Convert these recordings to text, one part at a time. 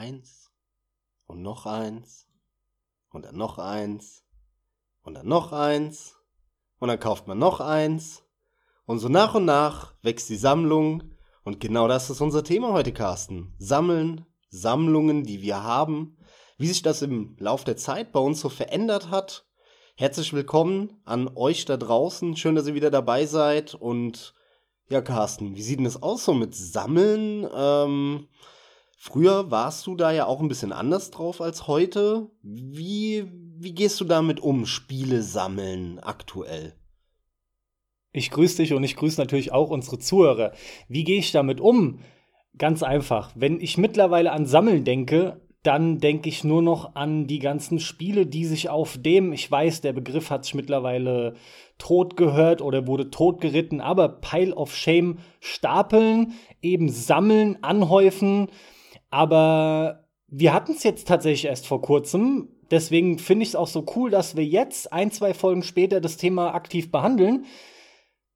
eins und noch eins und dann noch eins und dann noch eins und dann kauft man noch eins und so nach und nach wächst die Sammlung und genau das ist unser Thema heute, Carsten. Sammeln, Sammlungen, die wir haben, wie sich das im Lauf der Zeit bei uns so verändert hat. Herzlich willkommen an euch da draußen. Schön, dass ihr wieder dabei seid. Und ja, Carsten, wie sieht denn das aus so mit Sammeln? Ähm, früher warst du da ja auch ein bisschen anders drauf als heute. Wie, wie gehst du damit um, Spiele sammeln aktuell? Ich grüße dich und ich grüße natürlich auch unsere Zuhörer. Wie gehe ich damit um? Ganz einfach. Wenn ich mittlerweile an Sammeln denke, dann denke ich nur noch an die ganzen Spiele, die sich auf dem, ich weiß, der Begriff hat sich mittlerweile tot gehört oder wurde tot geritten, aber Pile of Shame stapeln, eben sammeln, anhäufen. Aber wir hatten es jetzt tatsächlich erst vor kurzem. Deswegen finde ich es auch so cool, dass wir jetzt ein, zwei Folgen später das Thema aktiv behandeln.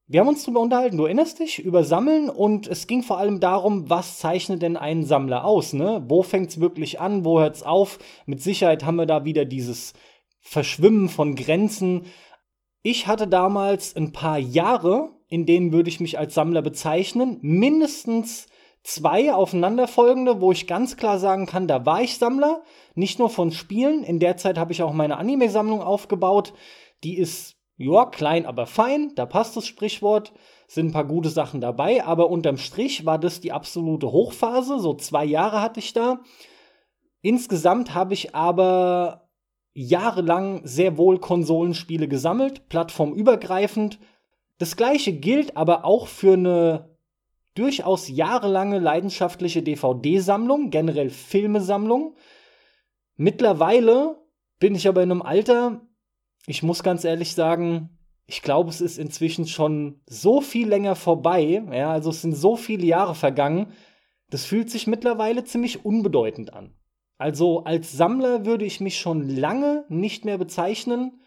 Wir haben uns darüber unterhalten, du erinnerst dich, über Sammeln und es ging vor allem darum, was zeichnet denn einen Sammler aus, ne? Wo fängt's wirklich an, wo hört's auf? Mit Sicherheit haben wir da wieder dieses Verschwimmen von Grenzen. Ich hatte damals ein paar Jahre, in denen würde ich mich als Sammler bezeichnen, mindestens zwei aufeinanderfolgende, wo ich ganz klar sagen kann, da war ich Sammler, nicht nur von Spielen. In der Zeit habe ich auch meine Anime-Sammlung aufgebaut. Die ist ja, klein, aber fein, da passt das Sprichwort, sind ein paar gute Sachen dabei, aber unterm Strich war das die absolute Hochphase, so zwei Jahre hatte ich da. Insgesamt habe ich aber jahrelang sehr wohl Konsolenspiele gesammelt, plattformübergreifend. Das gleiche gilt aber auch für eine durchaus jahrelange leidenschaftliche DVD-Sammlung, generell Filmesammlung. Mittlerweile bin ich aber in einem Alter, ich muss ganz ehrlich sagen, ich glaube, es ist inzwischen schon so viel länger vorbei. Ja, also es sind so viele Jahre vergangen. Das fühlt sich mittlerweile ziemlich unbedeutend an. Also als Sammler würde ich mich schon lange nicht mehr bezeichnen.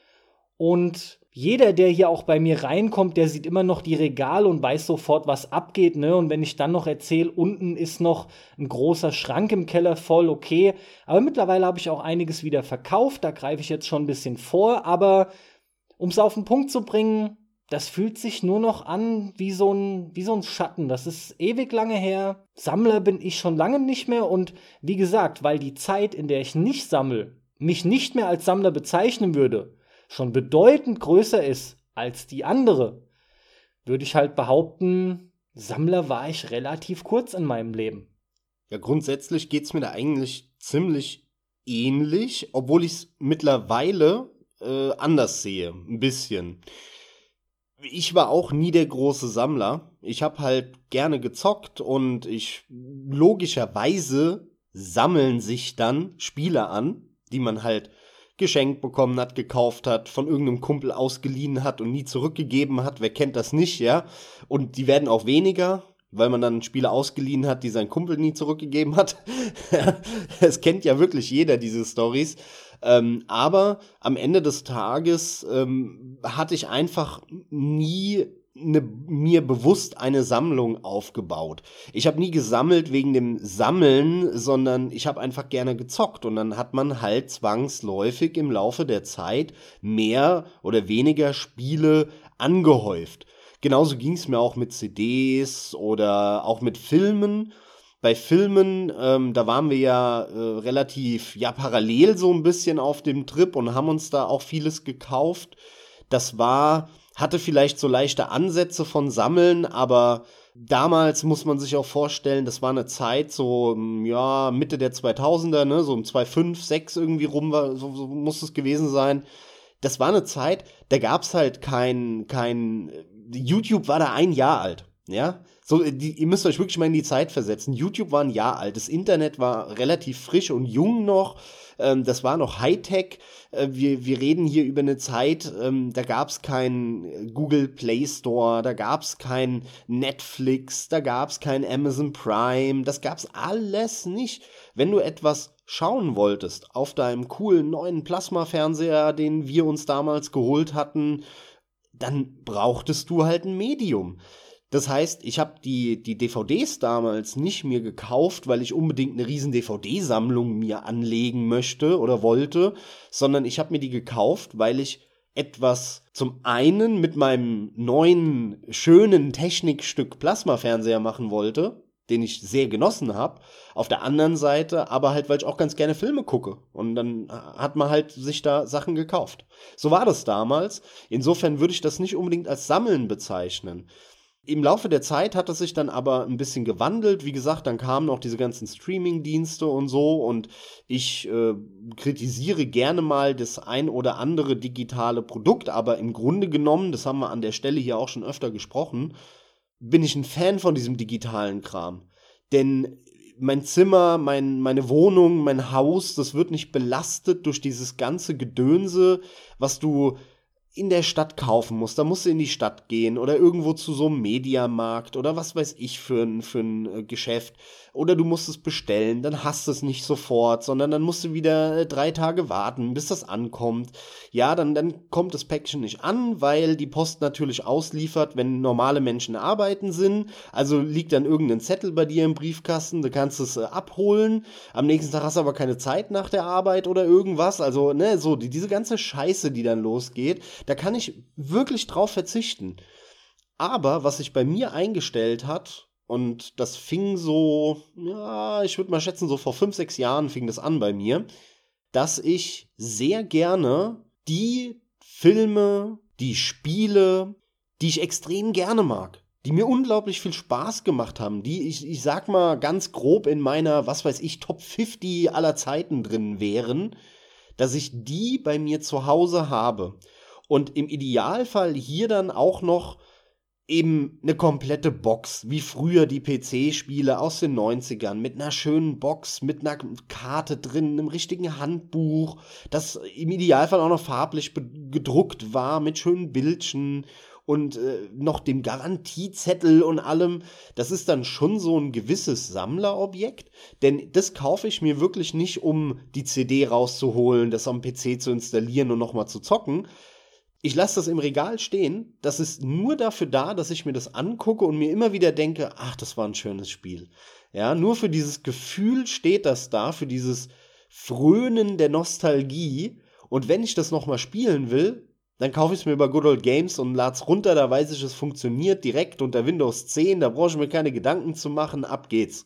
Und jeder, der hier auch bei mir reinkommt, der sieht immer noch die Regale und weiß sofort, was abgeht. Ne? Und wenn ich dann noch erzähle, unten ist noch ein großer Schrank im Keller voll, okay. Aber mittlerweile habe ich auch einiges wieder verkauft. Da greife ich jetzt schon ein bisschen vor. Aber um es auf den Punkt zu bringen, das fühlt sich nur noch an wie so, ein, wie so ein Schatten. Das ist ewig lange her. Sammler bin ich schon lange nicht mehr. Und wie gesagt, weil die Zeit, in der ich nicht sammle, mich nicht mehr als Sammler bezeichnen würde, schon bedeutend größer ist als die andere, würde ich halt behaupten, Sammler war ich relativ kurz in meinem Leben. Ja, grundsätzlich geht es mir da eigentlich ziemlich ähnlich, obwohl ich es mittlerweile äh, anders sehe, ein bisschen. Ich war auch nie der große Sammler. Ich habe halt gerne gezockt und ich logischerweise sammeln sich dann Spiele an, die man halt geschenkt bekommen hat, gekauft hat, von irgendeinem Kumpel ausgeliehen hat und nie zurückgegeben hat. Wer kennt das nicht, ja? Und die werden auch weniger, weil man dann Spiele ausgeliehen hat, die sein Kumpel nie zurückgegeben hat. Es kennt ja wirklich jeder diese Stories. Ähm, aber am Ende des Tages ähm, hatte ich einfach nie ne, mir bewusst eine Sammlung aufgebaut. Ich habe nie gesammelt wegen dem Sammeln, sondern ich habe einfach gerne gezockt und dann hat man halt zwangsläufig im Laufe der Zeit mehr oder weniger Spiele angehäuft. Genauso ging es mir auch mit CDs oder auch mit Filmen. Bei Filmen, ähm, da waren wir ja äh, relativ ja parallel so ein bisschen auf dem Trip und haben uns da auch vieles gekauft. Das war hatte vielleicht so leichte Ansätze von Sammeln, aber damals muss man sich auch vorstellen, das war eine Zeit so, ja, Mitte der 2000er, ne, so um 2005, 6 irgendwie rum war, so, so muss es gewesen sein. Das war eine Zeit, da gab's halt kein, kein, YouTube war da ein Jahr alt, ja. So, die, ihr müsst euch wirklich mal in die Zeit versetzen. YouTube war ein Jahr alt, das Internet war relativ frisch und jung noch ähm, das war noch Hightech. Äh, wir, wir reden hier über eine Zeit, ähm, da gab es kein Google Play Store, da gab es kein Netflix, da gab es kein Amazon Prime, das gab es alles nicht. Wenn du etwas schauen wolltest auf deinem coolen neuen Plasma-Fernseher, den wir uns damals geholt hatten, dann brauchtest du halt ein Medium. Das heißt, ich habe die, die DVDs damals nicht mir gekauft, weil ich unbedingt eine riesen DVD-Sammlung mir anlegen möchte oder wollte, sondern ich habe mir die gekauft, weil ich etwas zum einen mit meinem neuen schönen Technikstück Plasmafernseher machen wollte, den ich sehr genossen habe. Auf der anderen Seite aber halt, weil ich auch ganz gerne Filme gucke. Und dann hat man halt sich da Sachen gekauft. So war das damals. Insofern würde ich das nicht unbedingt als Sammeln bezeichnen. Im Laufe der Zeit hat es sich dann aber ein bisschen gewandelt. Wie gesagt, dann kamen auch diese ganzen Streaming-Dienste und so. Und ich äh, kritisiere gerne mal das ein oder andere digitale Produkt. Aber im Grunde genommen, das haben wir an der Stelle hier auch schon öfter gesprochen, bin ich ein Fan von diesem digitalen Kram. Denn mein Zimmer, mein, meine Wohnung, mein Haus, das wird nicht belastet durch dieses ganze Gedönse, was du in der Stadt kaufen musst, da musst du in die Stadt gehen oder irgendwo zu so einem Mediamarkt oder was weiß ich für ein, für ein äh, Geschäft. Oder du musst es bestellen, dann hast du es nicht sofort, sondern dann musst du wieder äh, drei Tage warten, bis das ankommt. Ja, dann, dann kommt das Päckchen nicht an, weil die Post natürlich ausliefert, wenn normale Menschen arbeiten sind. Also liegt dann irgendein Zettel bei dir im Briefkasten, du kannst es äh, abholen. Am nächsten Tag hast du aber keine Zeit nach der Arbeit oder irgendwas. Also, ne, so, die, diese ganze Scheiße, die dann losgeht, da kann ich wirklich drauf verzichten. Aber was sich bei mir eingestellt hat, und das fing so, ja, ich würde mal schätzen, so vor fünf, sechs Jahren fing das an bei mir, dass ich sehr gerne die Filme, die Spiele, die ich extrem gerne mag, die mir unglaublich viel Spaß gemacht haben, die ich, ich sag mal ganz grob in meiner, was weiß ich, Top 50 aller Zeiten drin wären, dass ich die bei mir zu Hause habe. Und im Idealfall hier dann auch noch eben eine komplette Box, wie früher die PC-Spiele aus den 90ern, mit einer schönen Box, mit einer Karte drin, einem richtigen Handbuch, das im Idealfall auch noch farblich gedruckt war, mit schönen Bildchen und äh, noch dem Garantiezettel und allem. Das ist dann schon so ein gewisses Sammlerobjekt, denn das kaufe ich mir wirklich nicht, um die CD rauszuholen, das am PC zu installieren und nochmal zu zocken, ich lasse das im Regal stehen. Das ist nur dafür da, dass ich mir das angucke und mir immer wieder denke, ach, das war ein schönes Spiel. Ja, nur für dieses Gefühl steht das da, für dieses Frönen der Nostalgie. Und wenn ich das nochmal spielen will, dann kaufe ich es mir über Good Old Games und lade es runter, da weiß ich, es funktioniert direkt unter Windows 10, da brauche ich mir keine Gedanken zu machen, ab geht's.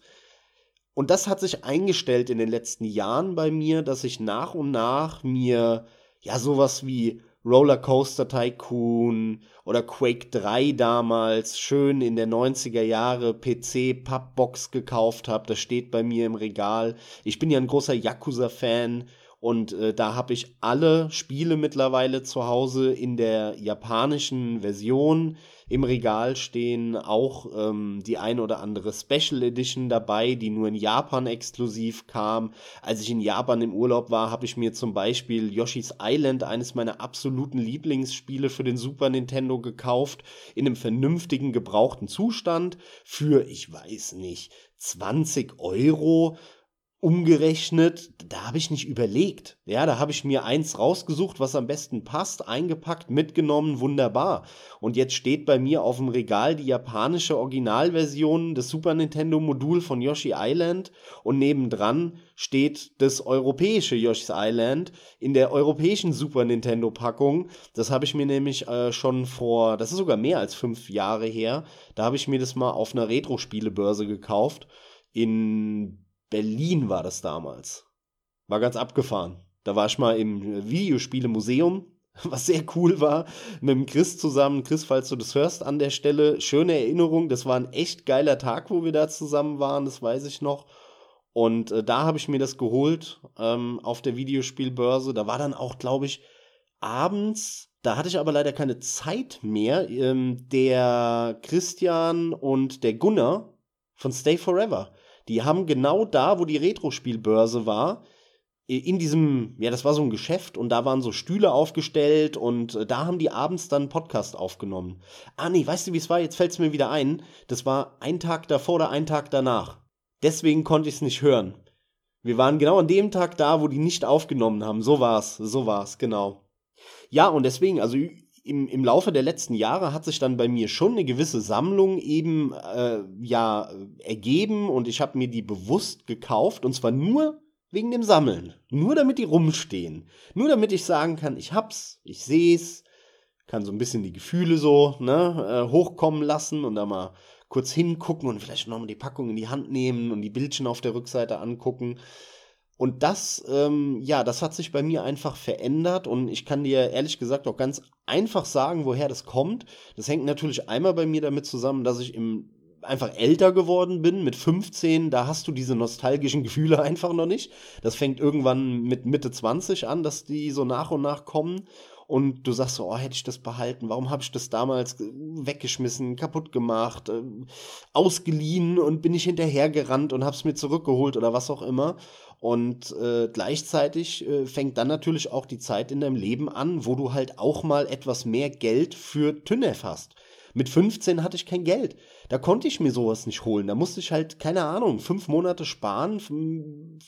Und das hat sich eingestellt in den letzten Jahren bei mir, dass ich nach und nach mir ja sowas wie Rollercoaster Tycoon oder Quake 3 damals schön in der 90er Jahre PC Pappbox gekauft habe. Das steht bei mir im Regal. Ich bin ja ein großer Yakuza Fan und äh, da habe ich alle Spiele mittlerweile zu Hause in der japanischen Version im Regal stehen. Auch ähm, die ein oder andere Special Edition dabei, die nur in Japan exklusiv kam. Als ich in Japan im Urlaub war, habe ich mir zum Beispiel Yoshi's Island, eines meiner absoluten Lieblingsspiele für den Super Nintendo, gekauft. In einem vernünftigen, gebrauchten Zustand. Für, ich weiß nicht, 20 Euro umgerechnet, da habe ich nicht überlegt. Ja, da habe ich mir eins rausgesucht, was am besten passt, eingepackt, mitgenommen, wunderbar. Und jetzt steht bei mir auf dem Regal die japanische Originalversion des Super Nintendo Modul von Yoshi Island und nebendran steht das europäische Yoshi's Island in der europäischen Super Nintendo Packung. Das habe ich mir nämlich äh, schon vor, das ist sogar mehr als fünf Jahre her, da habe ich mir das mal auf einer Retro-Spielebörse gekauft in Berlin war das damals. War ganz abgefahren. Da war ich mal im Videospielemuseum, was sehr cool war, mit dem Chris zusammen. Chris, falls du das hörst an der Stelle, schöne Erinnerung. Das war ein echt geiler Tag, wo wir da zusammen waren, das weiß ich noch. Und äh, da habe ich mir das geholt ähm, auf der Videospielbörse. Da war dann auch, glaube ich, abends, da hatte ich aber leider keine Zeit mehr, ähm, der Christian und der Gunnar von Stay Forever die haben genau da, wo die Retro-Spielbörse war, in diesem, ja, das war so ein Geschäft und da waren so Stühle aufgestellt und äh, da haben die abends dann einen Podcast aufgenommen. Ah, nee, weißt du, wie es war? Jetzt fällt es mir wieder ein. Das war ein Tag davor oder ein Tag danach. Deswegen konnte ich es nicht hören. Wir waren genau an dem Tag da, wo die nicht aufgenommen haben. So war's, so war's, genau. Ja, und deswegen, also im, im Laufe der letzten Jahre hat sich dann bei mir schon eine gewisse Sammlung eben äh, ja ergeben und ich habe mir die bewusst gekauft und zwar nur wegen dem Sammeln, nur damit die rumstehen, nur damit ich sagen kann, ich hab's, ich seh's, kann so ein bisschen die Gefühle so ne, äh, hochkommen lassen und da mal kurz hingucken und vielleicht nochmal die Packung in die Hand nehmen und die Bildchen auf der Rückseite angucken. Und das, ähm, ja, das hat sich bei mir einfach verändert und ich kann dir ehrlich gesagt auch ganz einfach sagen, woher das kommt. Das hängt natürlich einmal bei mir damit zusammen, dass ich im einfach älter geworden bin, mit 15, da hast du diese nostalgischen Gefühle einfach noch nicht. Das fängt irgendwann mit Mitte 20 an, dass die so nach und nach kommen und du sagst so, oh, hätte ich das behalten, warum habe ich das damals weggeschmissen, kaputt gemacht, äh, ausgeliehen und bin ich hinterhergerannt und habe es mir zurückgeholt oder was auch immer. Und äh, gleichzeitig äh, fängt dann natürlich auch die Zeit in deinem Leben an, wo du halt auch mal etwas mehr Geld für Tünnef hast. Mit 15 hatte ich kein Geld. Da konnte ich mir sowas nicht holen. Da musste ich halt, keine Ahnung, fünf Monate sparen,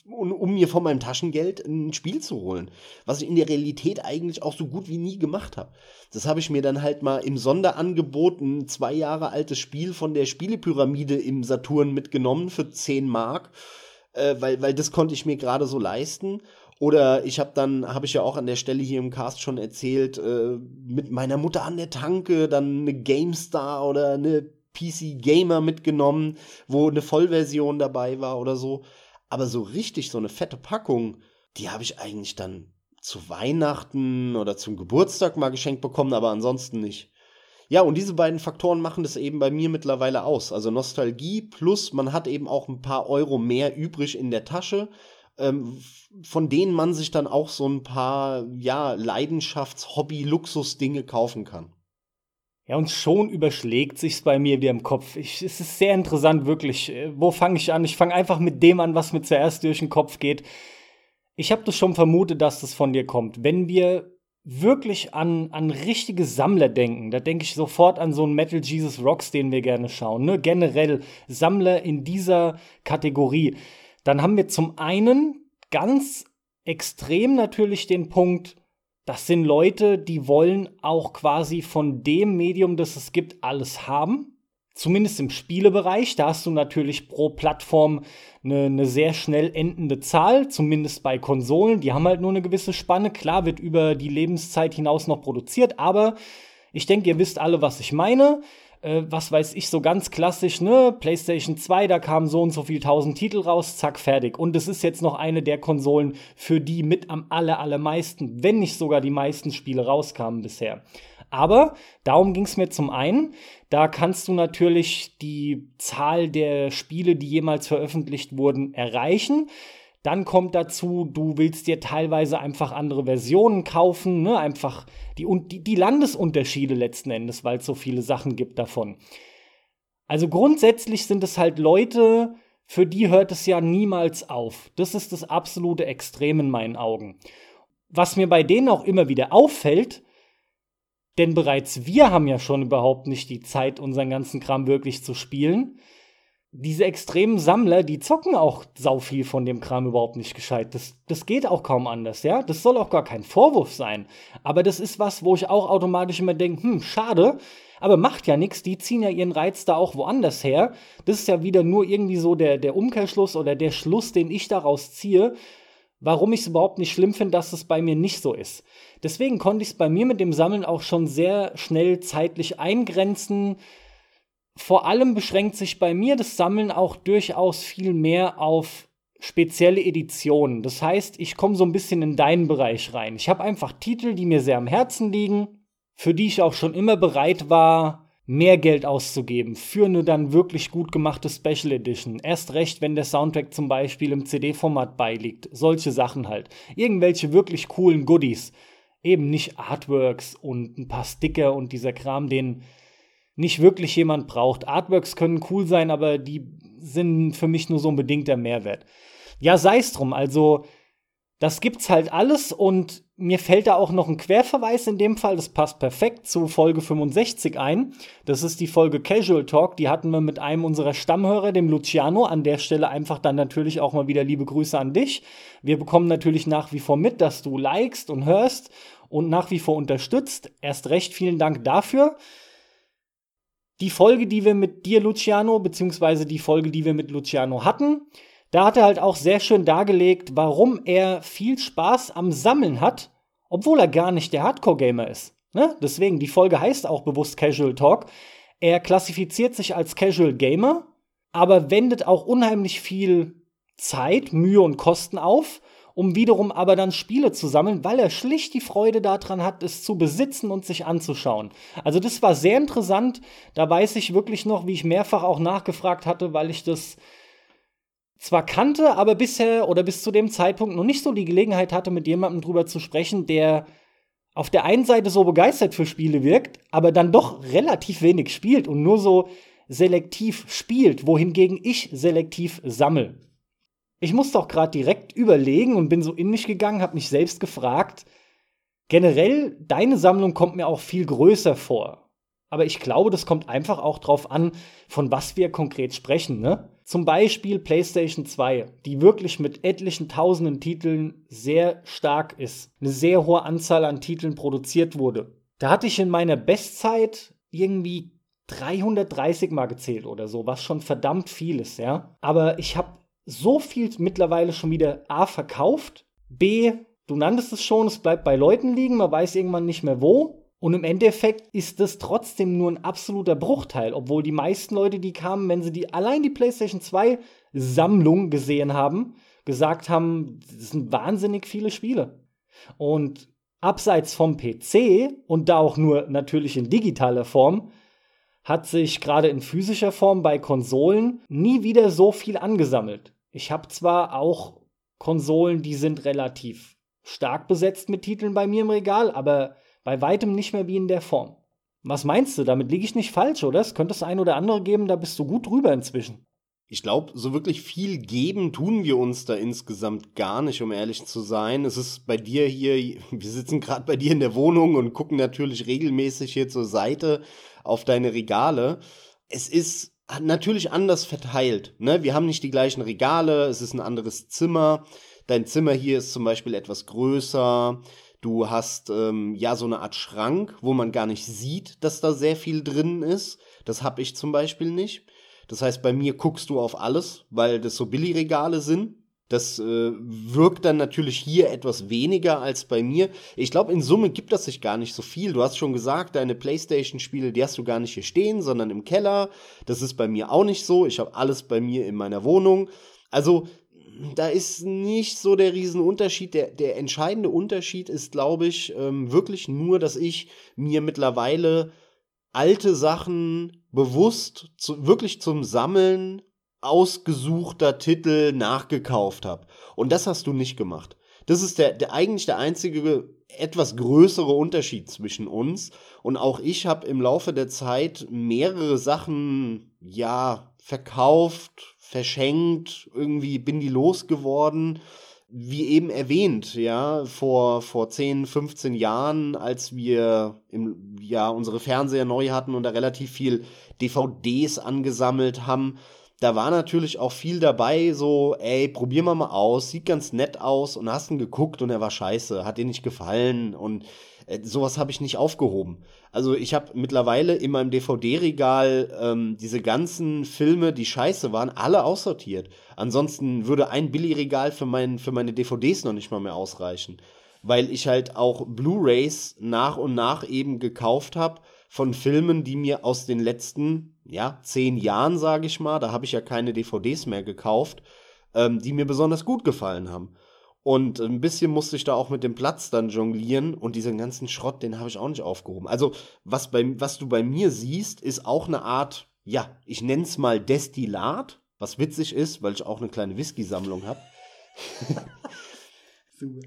um mir von meinem Taschengeld ein Spiel zu holen. Was ich in der Realität eigentlich auch so gut wie nie gemacht habe. Das habe ich mir dann halt mal im Sonderangebot ein zwei Jahre altes Spiel von der Spielepyramide im Saturn mitgenommen für 10 Mark. Äh, weil, weil das konnte ich mir gerade so leisten. Oder ich habe dann, habe ich ja auch an der Stelle hier im Cast schon erzählt, äh, mit meiner Mutter an der Tanke dann eine GameStar oder eine PC Gamer mitgenommen, wo eine Vollversion dabei war oder so. Aber so richtig so eine fette Packung, die habe ich eigentlich dann zu Weihnachten oder zum Geburtstag mal geschenkt bekommen, aber ansonsten nicht. Ja, und diese beiden Faktoren machen das eben bei mir mittlerweile aus. Also Nostalgie plus man hat eben auch ein paar Euro mehr übrig in der Tasche ähm, von denen man sich dann auch so ein paar, ja, Leidenschafts-, Hobby-, Luxus-Dinge kaufen kann. Ja, und schon überschlägt sich's bei mir wieder im Kopf. Ich, es ist sehr interessant, wirklich. Äh, wo fange ich an? Ich fange einfach mit dem an, was mir zuerst durch den Kopf geht. Ich habe das schon vermutet, dass das von dir kommt. Wenn wir wirklich an, an richtige Sammler denken, da denke ich sofort an so einen Metal Jesus Rocks, den wir gerne schauen. Ne? Generell Sammler in dieser Kategorie dann haben wir zum einen ganz extrem natürlich den Punkt, das sind Leute, die wollen auch quasi von dem Medium, das es gibt, alles haben. Zumindest im Spielebereich, da hast du natürlich pro Plattform eine, eine, sehr schnell endende Zahl, zumindest bei Konsolen. Die haben halt nur eine gewisse Spanne. Klar wird über die Lebenszeit hinaus noch produziert, aber ich denke, ihr wisst alle, was ich meine äh, was weiß ich, so ganz klassisch, ne, PlayStation 2, da kamen so und so viel tausend Titel raus, zack, fertig. Und es ist jetzt noch eine der Konsolen, für die mit am aller, allermeisten, wenn nicht sogar die meisten Spiele rauskamen bisher. Aber darum ging es mir zum einen. Da kannst du natürlich die Zahl der Spiele, die jemals veröffentlicht wurden, erreichen. Dann kommt dazu, du willst dir teilweise einfach andere Versionen kaufen, ne? einfach die, die, die Landesunterschiede letzten Endes, weil es so viele Sachen gibt davon. Also grundsätzlich sind es halt Leute, für die hört es ja niemals auf. Das ist das absolute Extrem in meinen Augen. Was mir bei denen auch immer wieder auffällt, denn bereits wir haben ja schon überhaupt nicht die Zeit, unseren ganzen Kram wirklich zu spielen diese extremen Sammler, die zocken auch sau viel von dem Kram überhaupt nicht gescheit. Das, das geht auch kaum anders, ja. Das soll auch gar kein Vorwurf sein. Aber das ist was, wo ich auch automatisch immer denke, hm, schade, aber macht ja nichts, die ziehen ja ihren Reiz da auch woanders her. Das ist ja wieder nur irgendwie so der, der Umkehrschluss oder der Schluss, den ich daraus ziehe, warum ich es überhaupt nicht schlimm finde, dass es bei mir nicht so ist. Deswegen konnte ich es bei mir mit dem Sammeln auch schon sehr schnell zeitlich eingrenzen vor allem beschränkt sich bei mir das Sammeln auch durchaus viel mehr auf spezielle Editionen. Das heißt, ich komme so ein bisschen in deinen Bereich rein. Ich habe einfach Titel, die mir sehr am Herzen liegen, für die ich auch schon immer bereit war, mehr Geld auszugeben für eine dann wirklich gut gemachte Special Edition. Erst recht, wenn der Soundtrack zum Beispiel im CD-Format beiliegt. Solche Sachen halt. Irgendwelche wirklich coolen Goodies. Eben nicht Artworks und ein paar Sticker und dieser Kram, den nicht wirklich jemand braucht. Artworks können cool sein, aber die sind für mich nur so ein bedingter Mehrwert. Ja, sei es drum. Also, das gibt's halt alles und mir fällt da auch noch ein Querverweis in dem Fall. Das passt perfekt zu Folge 65 ein. Das ist die Folge Casual Talk. Die hatten wir mit einem unserer Stammhörer, dem Luciano. An der Stelle einfach dann natürlich auch mal wieder liebe Grüße an dich. Wir bekommen natürlich nach wie vor mit, dass du likest und hörst und nach wie vor unterstützt. Erst recht vielen Dank dafür. Die Folge, die wir mit dir, Luciano, beziehungsweise die Folge, die wir mit Luciano hatten, da hat er halt auch sehr schön dargelegt, warum er viel Spaß am Sammeln hat, obwohl er gar nicht der Hardcore-Gamer ist. Ne? Deswegen, die Folge heißt auch bewusst Casual Talk. Er klassifiziert sich als Casual Gamer, aber wendet auch unheimlich viel Zeit, Mühe und Kosten auf, um wiederum aber dann Spiele zu sammeln, weil er schlicht die Freude daran hat, es zu besitzen und sich anzuschauen. Also das war sehr interessant. Da weiß ich wirklich noch, wie ich mehrfach auch nachgefragt hatte, weil ich das zwar kannte, aber bisher oder bis zu dem Zeitpunkt noch nicht so die Gelegenheit hatte, mit jemandem drüber zu sprechen, der auf der einen Seite so begeistert für Spiele wirkt, aber dann doch relativ wenig spielt und nur so selektiv spielt, wohingegen ich selektiv sammle. Ich musste auch gerade direkt überlegen und bin so in mich gegangen, habe mich selbst gefragt, generell, deine Sammlung kommt mir auch viel größer vor. Aber ich glaube, das kommt einfach auch drauf an, von was wir konkret sprechen, ne? Zum Beispiel PlayStation 2, die wirklich mit etlichen tausenden Titeln sehr stark ist. Eine sehr hohe Anzahl an Titeln produziert wurde. Da hatte ich in meiner Bestzeit irgendwie 330 mal gezählt oder so, was schon verdammt viel ist, ja. Aber ich habe so viel mittlerweile schon wieder A verkauft, B, du nanntest es schon, es bleibt bei Leuten liegen, man weiß irgendwann nicht mehr wo. Und im Endeffekt ist das trotzdem nur ein absoluter Bruchteil, obwohl die meisten Leute, die kamen, wenn sie die allein die PlayStation 2 Sammlung gesehen haben, gesagt haben, das sind wahnsinnig viele Spiele. Und abseits vom PC und da auch nur natürlich in digitaler Form, hat sich gerade in physischer Form bei Konsolen nie wieder so viel angesammelt. Ich habe zwar auch Konsolen, die sind relativ stark besetzt mit Titeln bei mir im Regal, aber bei weitem nicht mehr wie in der Form. Was meinst du? Damit liege ich nicht falsch, oder? Es könnte es ein oder andere geben, da bist du gut drüber inzwischen. Ich glaube, so wirklich viel geben tun wir uns da insgesamt gar nicht, um ehrlich zu sein. Es ist bei dir hier, wir sitzen gerade bei dir in der Wohnung und gucken natürlich regelmäßig hier zur Seite auf deine Regale. Es ist natürlich anders verteilt. Ne? Wir haben nicht die gleichen Regale, es ist ein anderes Zimmer. Dein Zimmer hier ist zum Beispiel etwas größer. Du hast ähm, ja so eine Art Schrank, wo man gar nicht sieht, dass da sehr viel drin ist. Das habe ich zum Beispiel nicht. Das heißt, bei mir guckst du auf alles, weil das so Billigregale sind. Das äh, wirkt dann natürlich hier etwas weniger als bei mir. Ich glaube, in Summe gibt das sich gar nicht so viel. Du hast schon gesagt, deine PlayStation-Spiele, die hast du gar nicht hier stehen, sondern im Keller. Das ist bei mir auch nicht so. Ich habe alles bei mir in meiner Wohnung. Also, da ist nicht so der Riesenunterschied. Der, der entscheidende Unterschied ist, glaube ich, ähm, wirklich nur, dass ich mir mittlerweile alte Sachen bewusst zu, wirklich zum Sammeln ausgesuchter Titel nachgekauft habe. Und das hast du nicht gemacht. Das ist der, der eigentlich der einzige etwas größere Unterschied zwischen uns. Und auch ich habe im Laufe der Zeit mehrere Sachen, ja, verkauft, verschenkt, irgendwie bin die losgeworden. Wie eben erwähnt, ja, vor, vor 10, 15 Jahren, als wir im, ja, unsere Fernseher neu hatten und da relativ viel DVDs angesammelt haben, da war natürlich auch viel dabei, so, ey, probier mal mal aus, sieht ganz nett aus und hast ihn geguckt und er war scheiße, hat dir nicht gefallen und sowas habe ich nicht aufgehoben. Also ich habe mittlerweile in meinem DVD-Regal ähm, diese ganzen Filme, die scheiße waren, alle aussortiert. Ansonsten würde ein Billy-Regal für, mein, für meine DVDs noch nicht mal mehr ausreichen. Weil ich halt auch Blu-rays nach und nach eben gekauft habe von Filmen, die mir aus den letzten, ja, zehn Jahren, sage ich mal, da habe ich ja keine DVDs mehr gekauft, ähm, die mir besonders gut gefallen haben. Und ein bisschen musste ich da auch mit dem Platz dann jonglieren und diesen ganzen Schrott, den habe ich auch nicht aufgehoben. Also, was, bei, was du bei mir siehst, ist auch eine Art, ja, ich nenne es mal Destillat, was witzig ist, weil ich auch eine kleine Whisky-Sammlung habe.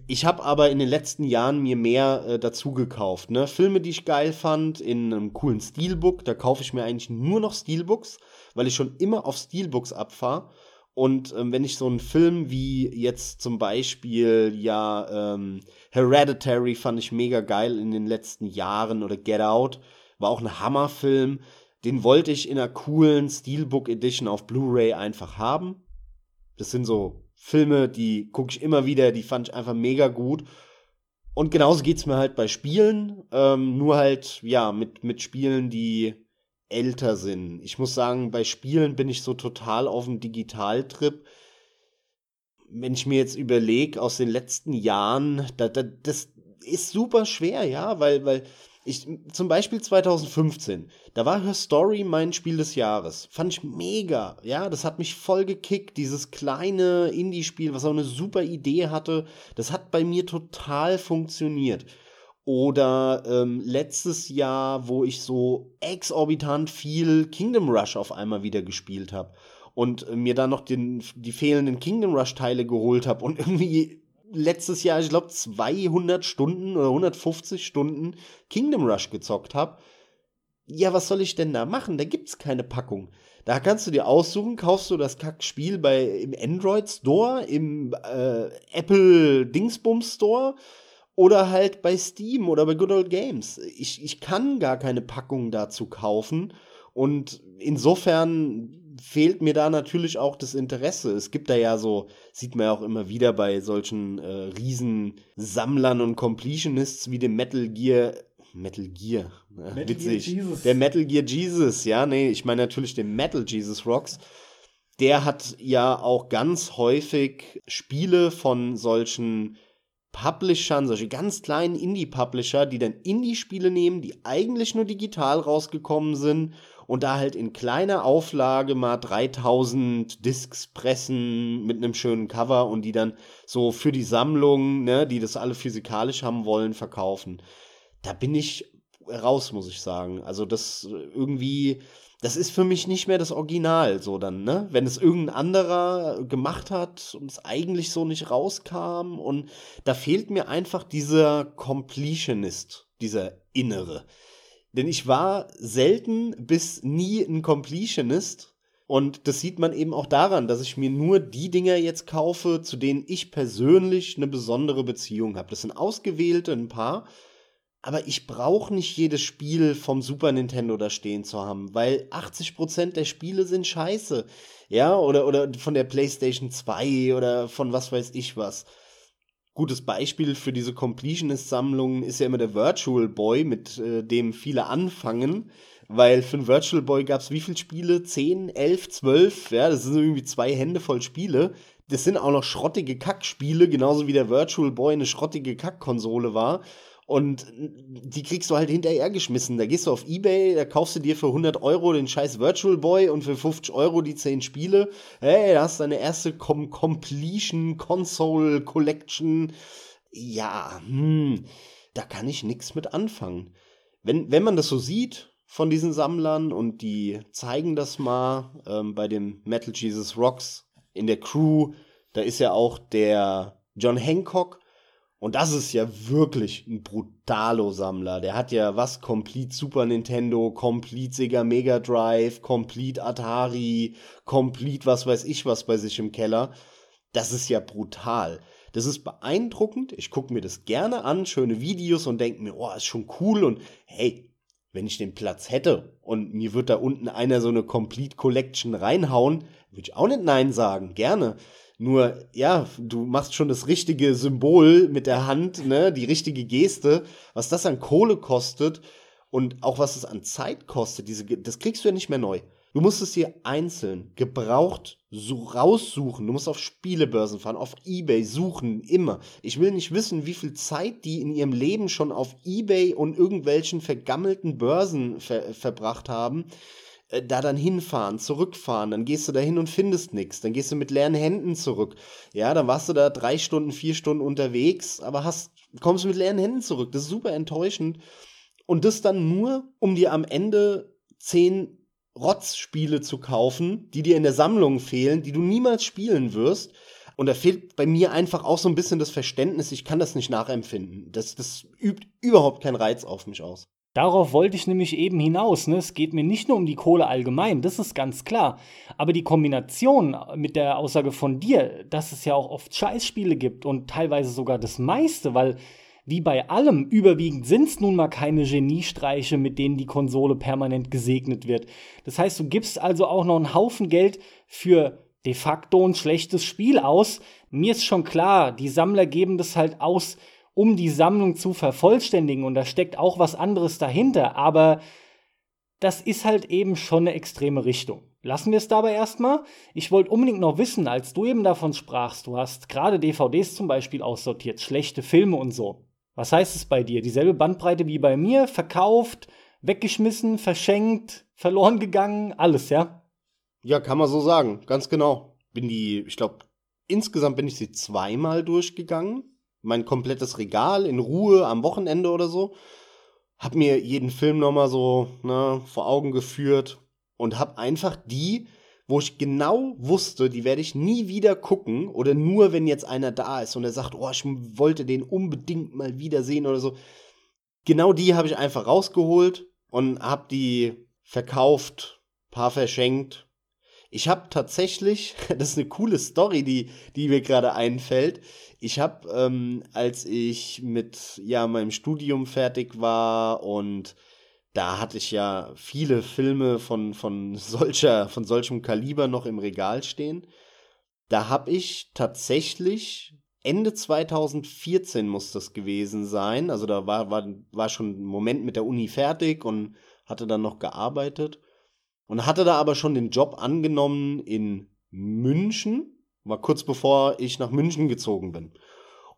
Ich habe aber in den letzten Jahren mir mehr äh, dazu gekauft. Ne? Filme, die ich geil fand, in einem coolen Steelbook. Da kaufe ich mir eigentlich nur noch Steelbooks, weil ich schon immer auf Steelbooks abfahre. Und ähm, wenn ich so einen Film wie jetzt zum Beispiel, ja, ähm, Hereditary fand ich mega geil in den letzten Jahren oder Get Out, war auch ein Hammerfilm. Den wollte ich in einer coolen Steelbook Edition auf Blu-ray einfach haben. Das sind so Filme, die gucke ich immer wieder, die fand ich einfach mega gut. Und genauso geht es mir halt bei Spielen, ähm, nur halt, ja, mit, mit Spielen, die älter sind. Ich muss sagen, bei Spielen bin ich so total auf dem Digitaltrip. Wenn ich mir jetzt überlege, aus den letzten Jahren, da, da, das ist super schwer, ja, weil, weil ich, zum Beispiel 2015, da war Her Story mein Spiel des Jahres. Fand ich mega, ja, das hat mich voll gekickt, dieses kleine Indie-Spiel, was auch eine super Idee hatte, das hat bei mir total funktioniert. Oder ähm, letztes Jahr, wo ich so exorbitant viel Kingdom Rush auf einmal wieder gespielt habe und mir dann noch den, die fehlenden Kingdom Rush-Teile geholt habe und irgendwie letztes Jahr, ich glaube, 200 Stunden oder 150 Stunden Kingdom Rush gezockt habe. Ja, was soll ich denn da machen? Da gibt's keine Packung. Da kannst du dir aussuchen, kaufst du das Kackspiel bei im Android Store, im äh, Apple Dingsbums Store oder halt bei Steam oder bei Good Old Games. Ich, ich kann gar keine Packung dazu kaufen und insofern fehlt mir da natürlich auch das Interesse. Es gibt da ja so, sieht man ja auch immer wieder bei solchen äh, Riesensammlern und Completionists wie dem Metal Gear. Metal Gear, äh, Metal witzig. Gear Jesus. Der Metal Gear Jesus, ja, nee, ich meine natürlich den Metal Jesus Rocks. Der hat ja auch ganz häufig Spiele von solchen Publishern, solche ganz kleinen Indie-Publisher, die dann Indie-Spiele nehmen, die eigentlich nur digital rausgekommen sind und da halt in kleiner Auflage mal 3000 Discs pressen mit einem schönen Cover und die dann so für die Sammlung, ne, die das alle physikalisch haben wollen, verkaufen. Da bin ich raus, muss ich sagen. Also das irgendwie, das ist für mich nicht mehr das Original, so dann, ne? Wenn es irgendein anderer gemacht hat und es eigentlich so nicht rauskam und da fehlt mir einfach dieser Completionist, dieser Innere. Denn ich war selten bis nie ein Completionist. Und das sieht man eben auch daran, dass ich mir nur die Dinger jetzt kaufe, zu denen ich persönlich eine besondere Beziehung habe. Das sind ausgewählte, ein paar. Aber ich brauche nicht jedes Spiel vom Super Nintendo da stehen zu haben, weil 80% der Spiele sind scheiße. Ja, oder, oder von der PlayStation 2 oder von was weiß ich was gutes Beispiel für diese Completionist-Sammlungen ist ja immer der Virtual Boy, mit äh, dem viele anfangen. Weil für einen Virtual Boy gab es wie viele Spiele? 10, 11, 12? Ja, das sind irgendwie zwei Hände voll Spiele. Das sind auch noch schrottige Kackspiele, genauso wie der Virtual Boy eine schrottige Kackkonsole war. Und die kriegst du halt hinterhergeschmissen. Da gehst du auf Ebay, da kaufst du dir für 100 Euro den scheiß Virtual Boy und für 50 Euro die 10 Spiele. Hey, da hast du deine erste Com Completion Console Collection. Ja, hm, da kann ich nichts mit anfangen. Wenn, wenn man das so sieht von diesen Sammlern und die zeigen das mal ähm, bei dem Metal Jesus Rocks in der Crew, da ist ja auch der John Hancock und das ist ja wirklich ein Brutalo-Sammler. Der hat ja was? Complete Super Nintendo, Complete Sega Mega Drive, Complete Atari, Complete was weiß ich was bei sich im Keller. Das ist ja brutal. Das ist beeindruckend. Ich gucke mir das gerne an, schöne Videos und denke mir, oh, ist schon cool. Und hey, wenn ich den Platz hätte und mir wird da unten einer so eine Complete Collection reinhauen, würde ich auch nicht Nein sagen. Gerne. Nur, ja, du machst schon das richtige Symbol mit der Hand, ne, die richtige Geste. Was das an Kohle kostet und auch was es an Zeit kostet, diese, das kriegst du ja nicht mehr neu. Du musst es dir einzeln, gebraucht, so raussuchen. Du musst auf Spielebörsen fahren, auf Ebay suchen, immer. Ich will nicht wissen, wie viel Zeit die in ihrem Leben schon auf Ebay und irgendwelchen vergammelten Börsen ver verbracht haben äh, da dann hinfahren, zurückfahren, dann gehst du da hin und findest nichts, dann gehst du mit leeren Händen zurück. Ja, dann warst du da drei Stunden, vier Stunden unterwegs, aber hast, kommst mit leeren Händen zurück. Das ist super enttäuschend. Und das dann nur, um dir am Ende zehn Rotzspiele zu kaufen, die dir in der Sammlung fehlen, die du niemals spielen wirst. Und da fehlt bei mir einfach auch so ein bisschen das Verständnis, ich kann das nicht nachempfinden. Das, das übt überhaupt keinen Reiz auf mich aus. Darauf wollte ich nämlich eben hinaus. Ne? Es geht mir nicht nur um die Kohle allgemein, das ist ganz klar. Aber die Kombination mit der Aussage von dir, dass es ja auch oft Scheißspiele gibt und teilweise sogar das meiste, weil wie bei allem, überwiegend sind es nun mal keine Geniestreiche, mit denen die Konsole permanent gesegnet wird. Das heißt, du gibst also auch noch einen Haufen Geld für de facto ein schlechtes Spiel aus. Mir ist schon klar, die Sammler geben das halt aus, um die Sammlung zu vervollständigen. Und da steckt auch was anderes dahinter. Aber das ist halt eben schon eine extreme Richtung. Lassen wir es dabei erstmal. Ich wollte unbedingt noch wissen, als du eben davon sprachst, du hast gerade DVDs zum Beispiel aussortiert, schlechte Filme und so. Was heißt es bei dir? Dieselbe Bandbreite wie bei mir? Verkauft, weggeschmissen, verschenkt, verloren gegangen, alles, ja? Ja, kann man so sagen, ganz genau. Bin die, ich glaube, insgesamt bin ich sie zweimal durchgegangen. Mein komplettes Regal in Ruhe am Wochenende oder so. Hab mir jeden Film nochmal so ne, vor Augen geführt und hab einfach die, wo ich genau wusste, die werde ich nie wieder gucken oder nur wenn jetzt einer da ist und er sagt, oh, ich wollte den unbedingt mal wiedersehen oder so. Genau die habe ich einfach rausgeholt und hab die verkauft, paar verschenkt. Ich habe tatsächlich, das ist eine coole Story, die, die mir gerade einfällt. Ich habe, ähm, als ich mit ja meinem Studium fertig war und da hatte ich ja viele Filme von, von, solcher, von solchem Kaliber noch im Regal stehen. Da habe ich tatsächlich Ende 2014 muss das gewesen sein. Also da war, war, war schon ein Moment mit der Uni fertig und hatte dann noch gearbeitet. Und hatte da aber schon den Job angenommen in München, war kurz bevor ich nach München gezogen bin.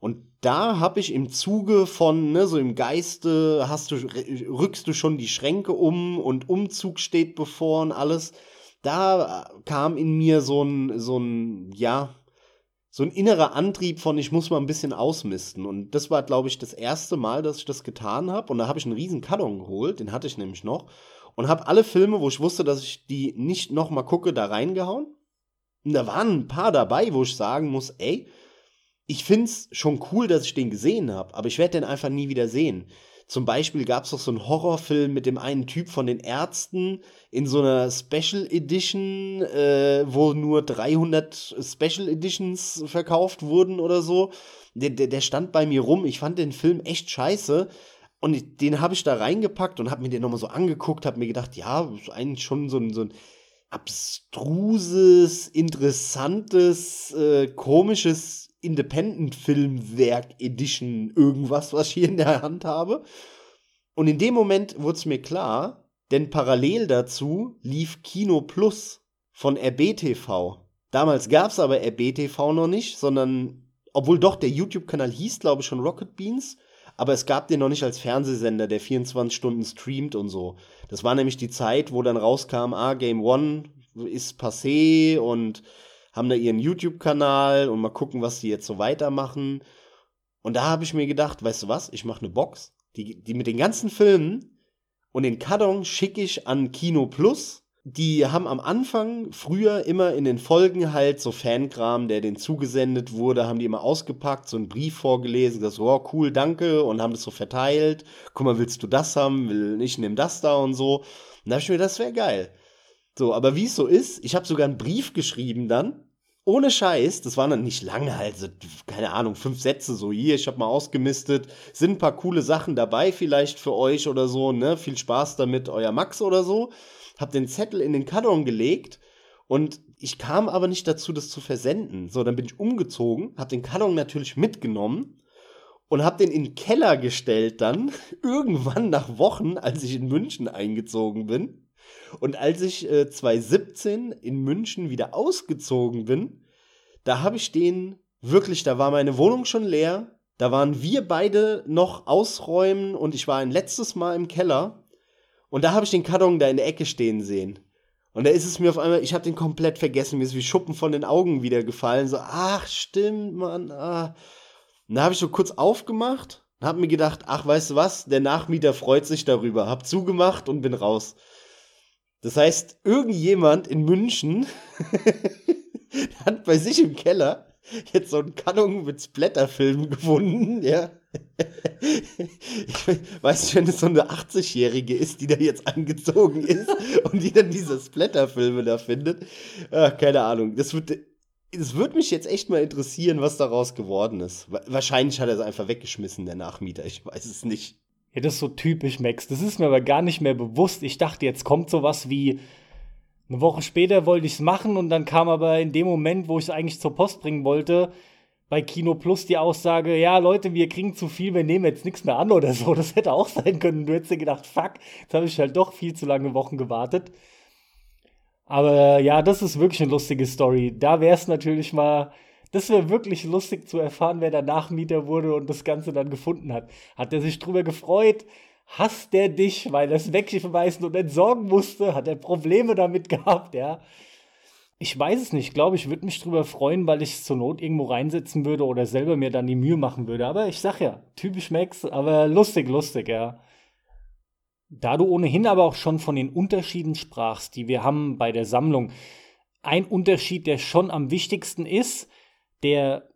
Und da habe ich im Zuge von, ne, so im Geiste, hast du, rückst du schon die Schränke um und Umzug steht bevor und alles. Da kam in mir so ein, so ein, ja, so ein innerer Antrieb von, ich muss mal ein bisschen ausmisten. Und das war, glaube ich, das erste Mal, dass ich das getan habe. Und da habe ich einen riesen Karton geholt, den hatte ich nämlich noch. Und habe alle Filme, wo ich wusste, dass ich die nicht nochmal gucke, da reingehauen. Und da waren ein paar dabei, wo ich sagen muss, ey, ich finde es schon cool, dass ich den gesehen habe, aber ich werde den einfach nie wieder sehen. Zum Beispiel gab es doch so einen Horrorfilm mit dem einen Typ von den Ärzten in so einer Special Edition, äh, wo nur 300 Special Editions verkauft wurden oder so. Der, der, der stand bei mir rum. Ich fand den Film echt scheiße. Und den habe ich da reingepackt und habe mir den nochmal so angeguckt, habe mir gedacht, ja, ist eigentlich schon so ein, so ein abstruses, interessantes, äh, komisches Independent-Filmwerk Edition irgendwas, was ich hier in der Hand habe. Und in dem Moment wurde es mir klar, denn parallel dazu lief Kino Plus von RBTV. Damals gab es aber RBTV noch nicht, sondern, obwohl doch der YouTube-Kanal hieß, glaube ich, schon Rocket Beans, aber es gab den noch nicht als Fernsehsender, der 24 Stunden streamt und so. Das war nämlich die Zeit, wo dann rauskam, ah, Game One ist passé und haben da ihren YouTube-Kanal und mal gucken, was die jetzt so weitermachen. Und da habe ich mir gedacht, weißt du was, ich mache eine Box, die, die mit den ganzen Filmen und den Karton schicke ich an Kino Plus. Die haben am Anfang früher immer in den Folgen halt so Fankram, der denen zugesendet wurde, haben die immer ausgepackt, so einen Brief vorgelesen, das oh cool, danke und haben das so verteilt. Guck mal, willst du das haben? Will ich nehme das da und so. Und da habe ich mir, das wäre geil. So, aber wie es so ist, ich habe sogar einen Brief geschrieben dann ohne Scheiß, das waren dann nicht lange, halt, so, keine Ahnung, fünf Sätze so hier, ich habe mal ausgemistet, sind ein paar coole Sachen dabei vielleicht für euch oder so, ne? Viel Spaß damit, euer Max oder so. Hab den Zettel in den Karton gelegt und ich kam aber nicht dazu, das zu versenden. So, dann bin ich umgezogen, hab den Karton natürlich mitgenommen und hab den in den Keller gestellt dann, irgendwann nach Wochen, als ich in München eingezogen bin. Und als ich äh, 2017 in München wieder ausgezogen bin, da habe ich den wirklich, da war meine Wohnung schon leer. Da waren wir beide noch ausräumen und ich war ein letztes Mal im Keller. Und da habe ich den Karton da in der Ecke stehen sehen. Und da ist es mir auf einmal, ich habe den komplett vergessen, mir ist wie Schuppen von den Augen wieder gefallen. So, ach, stimmt, Mann. Ah. Und da habe ich so kurz aufgemacht und habe mir gedacht, ach, weißt du was, der Nachmieter freut sich darüber. Hab zugemacht und bin raus. Das heißt, irgendjemand in München hat bei sich im Keller jetzt so einen Kanon mit Splatterfilmen gefunden, ja. Ich weiß nicht, wenn es so eine 80-Jährige ist, die da jetzt angezogen ist und die dann diese Splatterfilme da findet. Ach, keine Ahnung. Das wird, das würde mich jetzt echt mal interessieren, was daraus geworden ist. Wahrscheinlich hat er es einfach weggeschmissen, der Nachmieter. Ich weiß es nicht. Ja, das ist so typisch Max. Das ist mir aber gar nicht mehr bewusst. Ich dachte, jetzt kommt sowas wie eine Woche später wollte ich es machen und dann kam aber in dem Moment, wo ich es eigentlich zur Post bringen wollte, bei Kino Plus die Aussage, ja, Leute, wir kriegen zu viel, wir nehmen jetzt nichts mehr an oder so. Das hätte auch sein können. Du hättest dir gedacht, fuck, jetzt habe ich halt doch viel zu lange Wochen gewartet. Aber ja, das ist wirklich eine lustige Story. Da wäre es natürlich mal, das wäre wirklich lustig zu erfahren, wer der Nachmieter wurde und das Ganze dann gefunden hat. Hat er sich drüber gefreut? Hasst er dich, weil er es wegschmeißen und entsorgen musste? Hat er Probleme damit gehabt, ja? Ich weiß es nicht. Ich glaube, ich würde mich drüber freuen, weil ich es zur Not irgendwo reinsetzen würde oder selber mir dann die Mühe machen würde. Aber ich sag ja, typisch Max, aber lustig, lustig, ja. Da du ohnehin aber auch schon von den Unterschieden sprachst, die wir haben bei der Sammlung, ein Unterschied, der schon am wichtigsten ist, der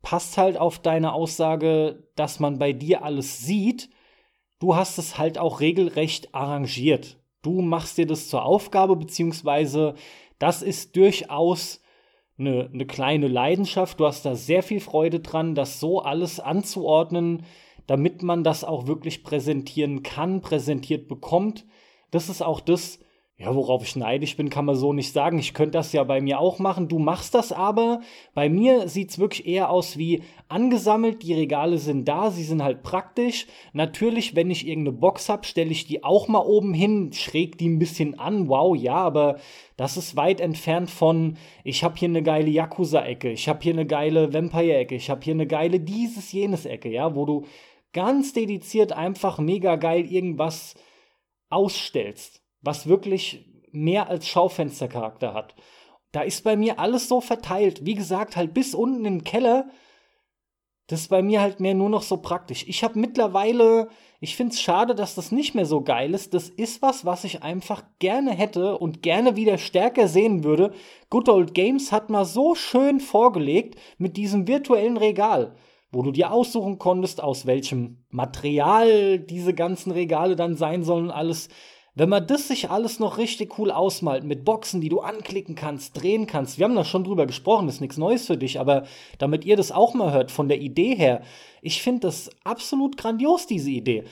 passt halt auf deine Aussage, dass man bei dir alles sieht. Du hast es halt auch regelrecht arrangiert. Du machst dir das zur Aufgabe, beziehungsweise das ist durchaus eine, eine kleine Leidenschaft. Du hast da sehr viel Freude dran, das so alles anzuordnen, damit man das auch wirklich präsentieren kann, präsentiert bekommt. Das ist auch das, ja, worauf ich neidisch bin, kann man so nicht sagen. Ich könnte das ja bei mir auch machen. Du machst das aber. Bei mir sieht es wirklich eher aus wie angesammelt. Die Regale sind da, sie sind halt praktisch. Natürlich, wenn ich irgendeine Box habe, stelle ich die auch mal oben hin, schräg die ein bisschen an. Wow, ja, aber das ist weit entfernt von, ich habe hier eine geile Yakuza-Ecke, ich habe hier eine geile Vampire-Ecke, ich habe hier eine geile dieses, jenes Ecke, ja, wo du ganz dediziert einfach mega geil irgendwas ausstellst was wirklich mehr als Schaufenstercharakter hat. Da ist bei mir alles so verteilt. Wie gesagt, halt bis unten im Keller. Das ist bei mir halt mehr nur noch so praktisch. Ich habe mittlerweile, ich finde es schade, dass das nicht mehr so geil ist. Das ist was, was ich einfach gerne hätte und gerne wieder stärker sehen würde. Good Old Games hat mal so schön vorgelegt mit diesem virtuellen Regal, wo du dir aussuchen konntest, aus welchem Material diese ganzen Regale dann sein sollen, alles. Wenn man das sich alles noch richtig cool ausmalt, mit Boxen, die du anklicken kannst, drehen kannst, wir haben da schon drüber gesprochen, ist nichts Neues für dich, aber damit ihr das auch mal hört, von der Idee her, ich finde das absolut grandios, diese Idee.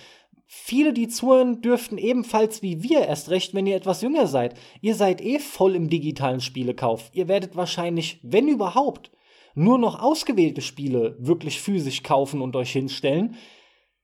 Viele, die zuhören, dürften ebenfalls wie wir, erst recht, wenn ihr etwas jünger seid. Ihr seid eh voll im digitalen Spielekauf. Ihr werdet wahrscheinlich, wenn überhaupt, nur noch ausgewählte Spiele wirklich physisch kaufen und euch hinstellen.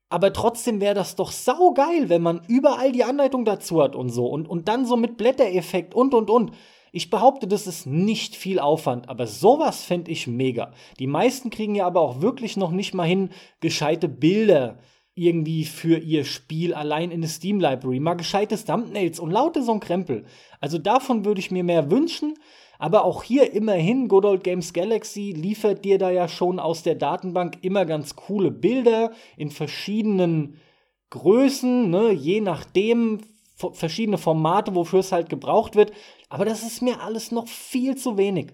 Aber trotzdem wäre das doch saugeil, wenn man überall die Anleitung dazu hat und so. Und, und dann so mit Blättereffekt und und und. Ich behaupte, das ist nicht viel Aufwand, aber sowas fände ich mega. Die meisten kriegen ja aber auch wirklich noch nicht mal hin, gescheite Bilder irgendwie für ihr Spiel allein in der Steam Library. Mal gescheite Thumbnails und laute so ein Krempel. Also davon würde ich mir mehr wünschen. Aber auch hier immerhin, Good Old Games Galaxy liefert dir da ja schon aus der Datenbank immer ganz coole Bilder in verschiedenen Größen, ne, je nachdem, verschiedene Formate, wofür es halt gebraucht wird. Aber das ist mir alles noch viel zu wenig.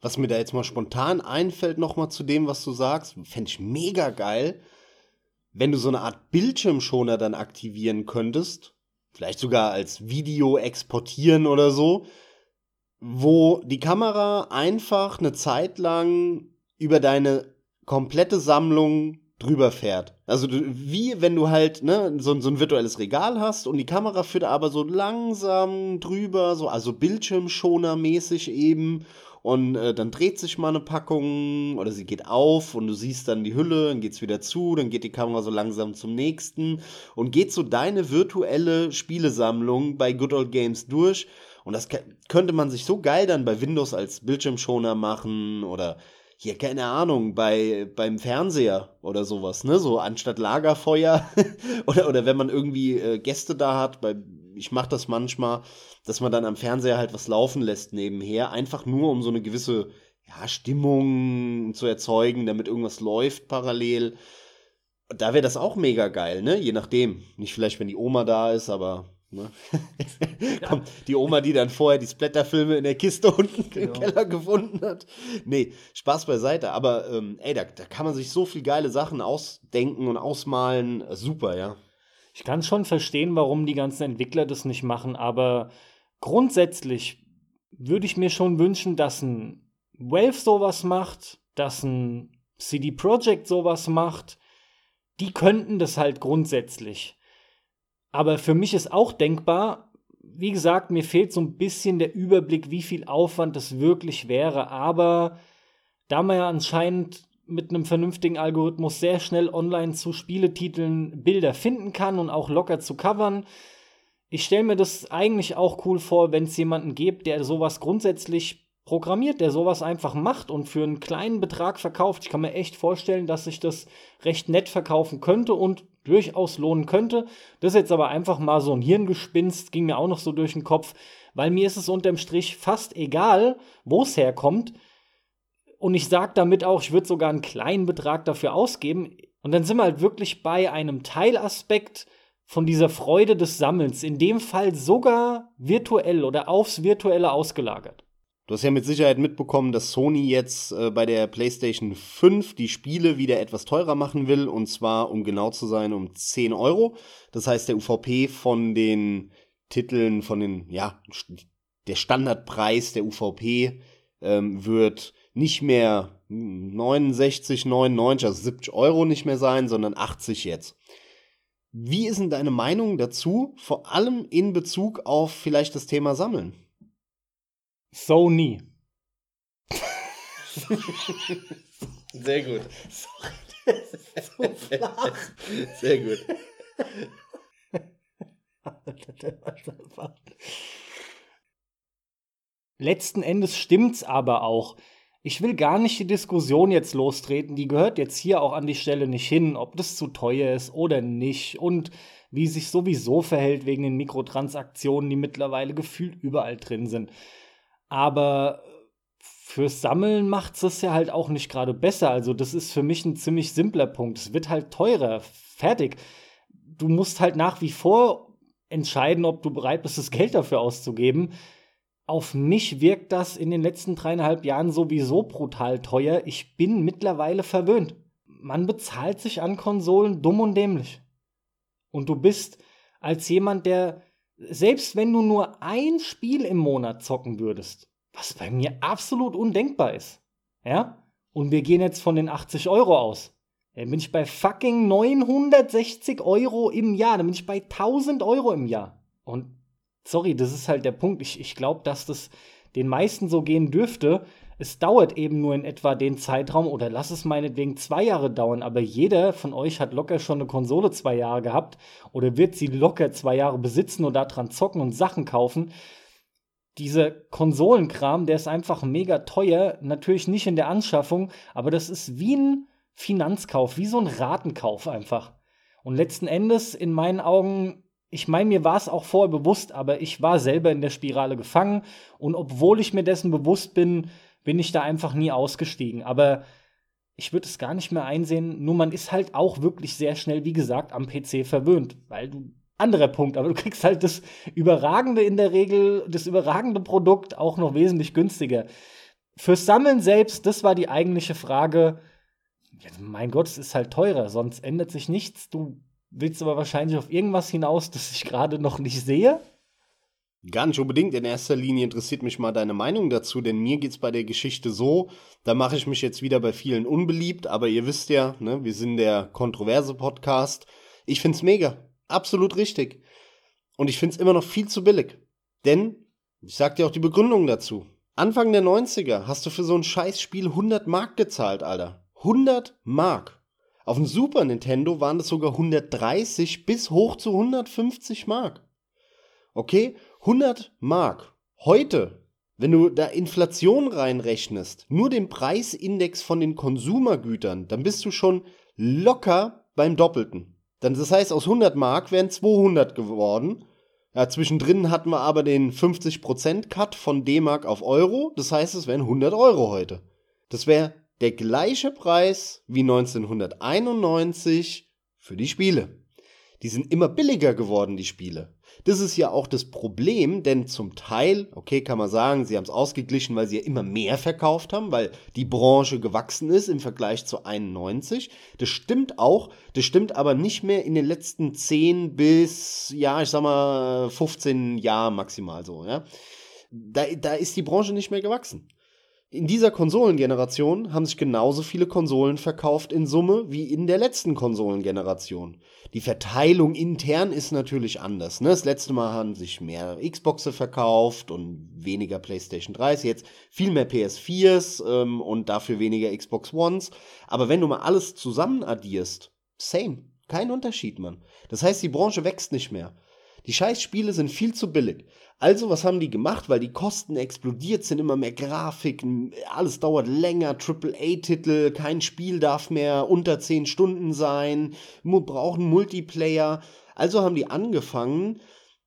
Was mir da jetzt mal spontan einfällt, nochmal zu dem, was du sagst, fände ich mega geil, wenn du so eine Art Bildschirmschoner dann aktivieren könntest. Vielleicht sogar als Video exportieren oder so wo die Kamera einfach eine Zeit lang über deine komplette Sammlung drüber fährt. Also wie wenn du halt ne, so, so ein virtuelles Regal hast und die Kamera führt aber so langsam drüber, so also Bildschirmschoner-mäßig eben und äh, dann dreht sich mal eine Packung oder sie geht auf und du siehst dann die Hülle, dann geht's wieder zu, dann geht die Kamera so langsam zum nächsten und geht so deine virtuelle Spielesammlung bei Good Old Games durch und das könnte man sich so geil dann bei Windows als Bildschirmschoner machen oder hier, keine Ahnung, bei, beim Fernseher oder sowas, ne? So anstatt Lagerfeuer oder, oder wenn man irgendwie äh, Gäste da hat, bei, ich mache das manchmal, dass man dann am Fernseher halt was laufen lässt nebenher, einfach nur um so eine gewisse ja, Stimmung zu erzeugen, damit irgendwas läuft parallel. Da wäre das auch mega geil, ne? Je nachdem. Nicht vielleicht, wenn die Oma da ist, aber Ne? Kommt die Oma, die dann vorher die Splatterfilme in der Kiste unten genau. im Keller gefunden hat. Nee, Spaß beiseite. Aber ähm, ey, da, da kann man sich so viel geile Sachen ausdenken und ausmalen. Super, ja. Ich kann schon verstehen, warum die ganzen Entwickler das nicht machen, aber grundsätzlich würde ich mir schon wünschen, dass ein Valve sowas macht, dass ein CD Projekt sowas macht. Die könnten das halt grundsätzlich. Aber für mich ist auch denkbar, wie gesagt, mir fehlt so ein bisschen der Überblick, wie viel Aufwand das wirklich wäre. Aber da man ja anscheinend mit einem vernünftigen Algorithmus sehr schnell online zu Spieletiteln Bilder finden kann und auch locker zu covern. Ich stelle mir das eigentlich auch cool vor, wenn es jemanden gibt, der sowas grundsätzlich programmiert, der sowas einfach macht und für einen kleinen Betrag verkauft. Ich kann mir echt vorstellen, dass sich das recht nett verkaufen könnte und durchaus lohnen könnte. Das ist jetzt aber einfach mal so ein Hirngespinst, ging mir auch noch so durch den Kopf, weil mir ist es unterm Strich fast egal, wo es herkommt. Und ich sage damit auch, ich würde sogar einen kleinen Betrag dafür ausgeben. Und dann sind wir halt wirklich bei einem Teilaspekt von dieser Freude des Sammelns, in dem Fall sogar virtuell oder aufs Virtuelle ausgelagert. Du hast ja mit Sicherheit mitbekommen, dass Sony jetzt äh, bei der PlayStation 5 die Spiele wieder etwas teurer machen will. Und zwar, um genau zu sein, um 10 Euro. Das heißt, der UVP von den Titeln, von den, ja, der Standardpreis der UVP ähm, wird nicht mehr 69, 99, also 70 Euro nicht mehr sein, sondern 80 jetzt. Wie ist denn deine Meinung dazu, vor allem in Bezug auf vielleicht das Thema Sammeln? Sony. Sehr gut. Sorry, so flach. Sehr gut. Letzten Endes stimmt's aber auch. Ich will gar nicht die Diskussion jetzt lostreten, die gehört jetzt hier auch an die Stelle nicht hin, ob das zu teuer ist oder nicht und wie sich sowieso verhält wegen den Mikrotransaktionen, die mittlerweile gefühlt überall drin sind. Aber fürs Sammeln macht es ja halt auch nicht gerade besser. Also, das ist für mich ein ziemlich simpler Punkt. Es wird halt teurer. Fertig. Du musst halt nach wie vor entscheiden, ob du bereit bist, das Geld dafür auszugeben. Auf mich wirkt das in den letzten dreieinhalb Jahren sowieso brutal teuer. Ich bin mittlerweile verwöhnt. Man bezahlt sich an Konsolen dumm und dämlich. Und du bist als jemand, der selbst wenn du nur ein Spiel im Monat zocken würdest, was bei mir absolut undenkbar ist, ja, und wir gehen jetzt von den 80 Euro aus, dann bin ich bei fucking 960 Euro im Jahr, dann bin ich bei 1000 Euro im Jahr. Und sorry, das ist halt der Punkt. Ich, ich glaube, dass das den meisten so gehen dürfte, es dauert eben nur in etwa den Zeitraum oder lass es meinetwegen zwei Jahre dauern, aber jeder von euch hat locker schon eine Konsole zwei Jahre gehabt oder wird sie locker zwei Jahre besitzen und daran zocken und Sachen kaufen. Dieser Konsolenkram, der ist einfach mega teuer, natürlich nicht in der Anschaffung, aber das ist wie ein Finanzkauf, wie so ein Ratenkauf einfach. Und letzten Endes, in meinen Augen, ich meine, mir war es auch vorher bewusst, aber ich war selber in der Spirale gefangen. Und obwohl ich mir dessen bewusst bin, bin ich da einfach nie ausgestiegen. Aber ich würde es gar nicht mehr einsehen. Nur man ist halt auch wirklich sehr schnell, wie gesagt, am PC verwöhnt, weil du anderer Punkt, aber du kriegst halt das überragende in der Regel, das überragende Produkt auch noch wesentlich günstiger. Fürs Sammeln selbst, das war die eigentliche Frage. Ja, mein Gott, es ist halt teurer, sonst ändert sich nichts. Du willst aber wahrscheinlich auf irgendwas hinaus, das ich gerade noch nicht sehe. Gar nicht unbedingt. In erster Linie interessiert mich mal deine Meinung dazu, denn mir geht es bei der Geschichte so, da mache ich mich jetzt wieder bei vielen unbeliebt, aber ihr wisst ja, ne, wir sind der kontroverse Podcast. Ich finde es mega. Absolut richtig. Und ich finde es immer noch viel zu billig. Denn, ich sag dir auch die Begründung dazu. Anfang der 90er hast du für so ein Scheißspiel 100 Mark gezahlt, Alter. 100 Mark. Auf dem Super Nintendo waren das sogar 130 bis hoch zu 150 Mark. Okay? 100 Mark. Heute, wenn du da Inflation reinrechnest, nur den Preisindex von den Konsumergütern, dann bist du schon locker beim Doppelten. Dann, das heißt, aus 100 Mark wären 200 geworden. Ja, zwischendrin hatten wir aber den 50% Cut von D-Mark auf Euro. Das heißt, es wären 100 Euro heute. Das wäre der gleiche Preis wie 1991 für die Spiele. Die sind immer billiger geworden, die Spiele. Das ist ja auch das Problem, denn zum Teil, okay, kann man sagen, sie haben es ausgeglichen, weil sie ja immer mehr verkauft haben, weil die Branche gewachsen ist im Vergleich zu 91. Das stimmt auch, das stimmt aber nicht mehr in den letzten 10 bis, ja, ich sag mal, 15 Jahren maximal so, ja. Da, da ist die Branche nicht mehr gewachsen. In dieser Konsolengeneration haben sich genauso viele Konsolen verkauft in Summe wie in der letzten Konsolengeneration. Die Verteilung intern ist natürlich anders. Ne? Das letzte Mal haben sich mehr Xboxen verkauft und weniger PlayStation 3s, jetzt viel mehr PS4s ähm, und dafür weniger Xbox Ones. Aber wenn du mal alles zusammen addierst, same. Kein Unterschied, Mann. Das heißt, die Branche wächst nicht mehr. Die Scheißspiele sind viel zu billig. Also, was haben die gemacht? Weil die Kosten explodiert sind, immer mehr Grafiken, alles dauert länger, AAA-Titel, kein Spiel darf mehr unter 10 Stunden sein, brauchen Multiplayer. Also haben die angefangen,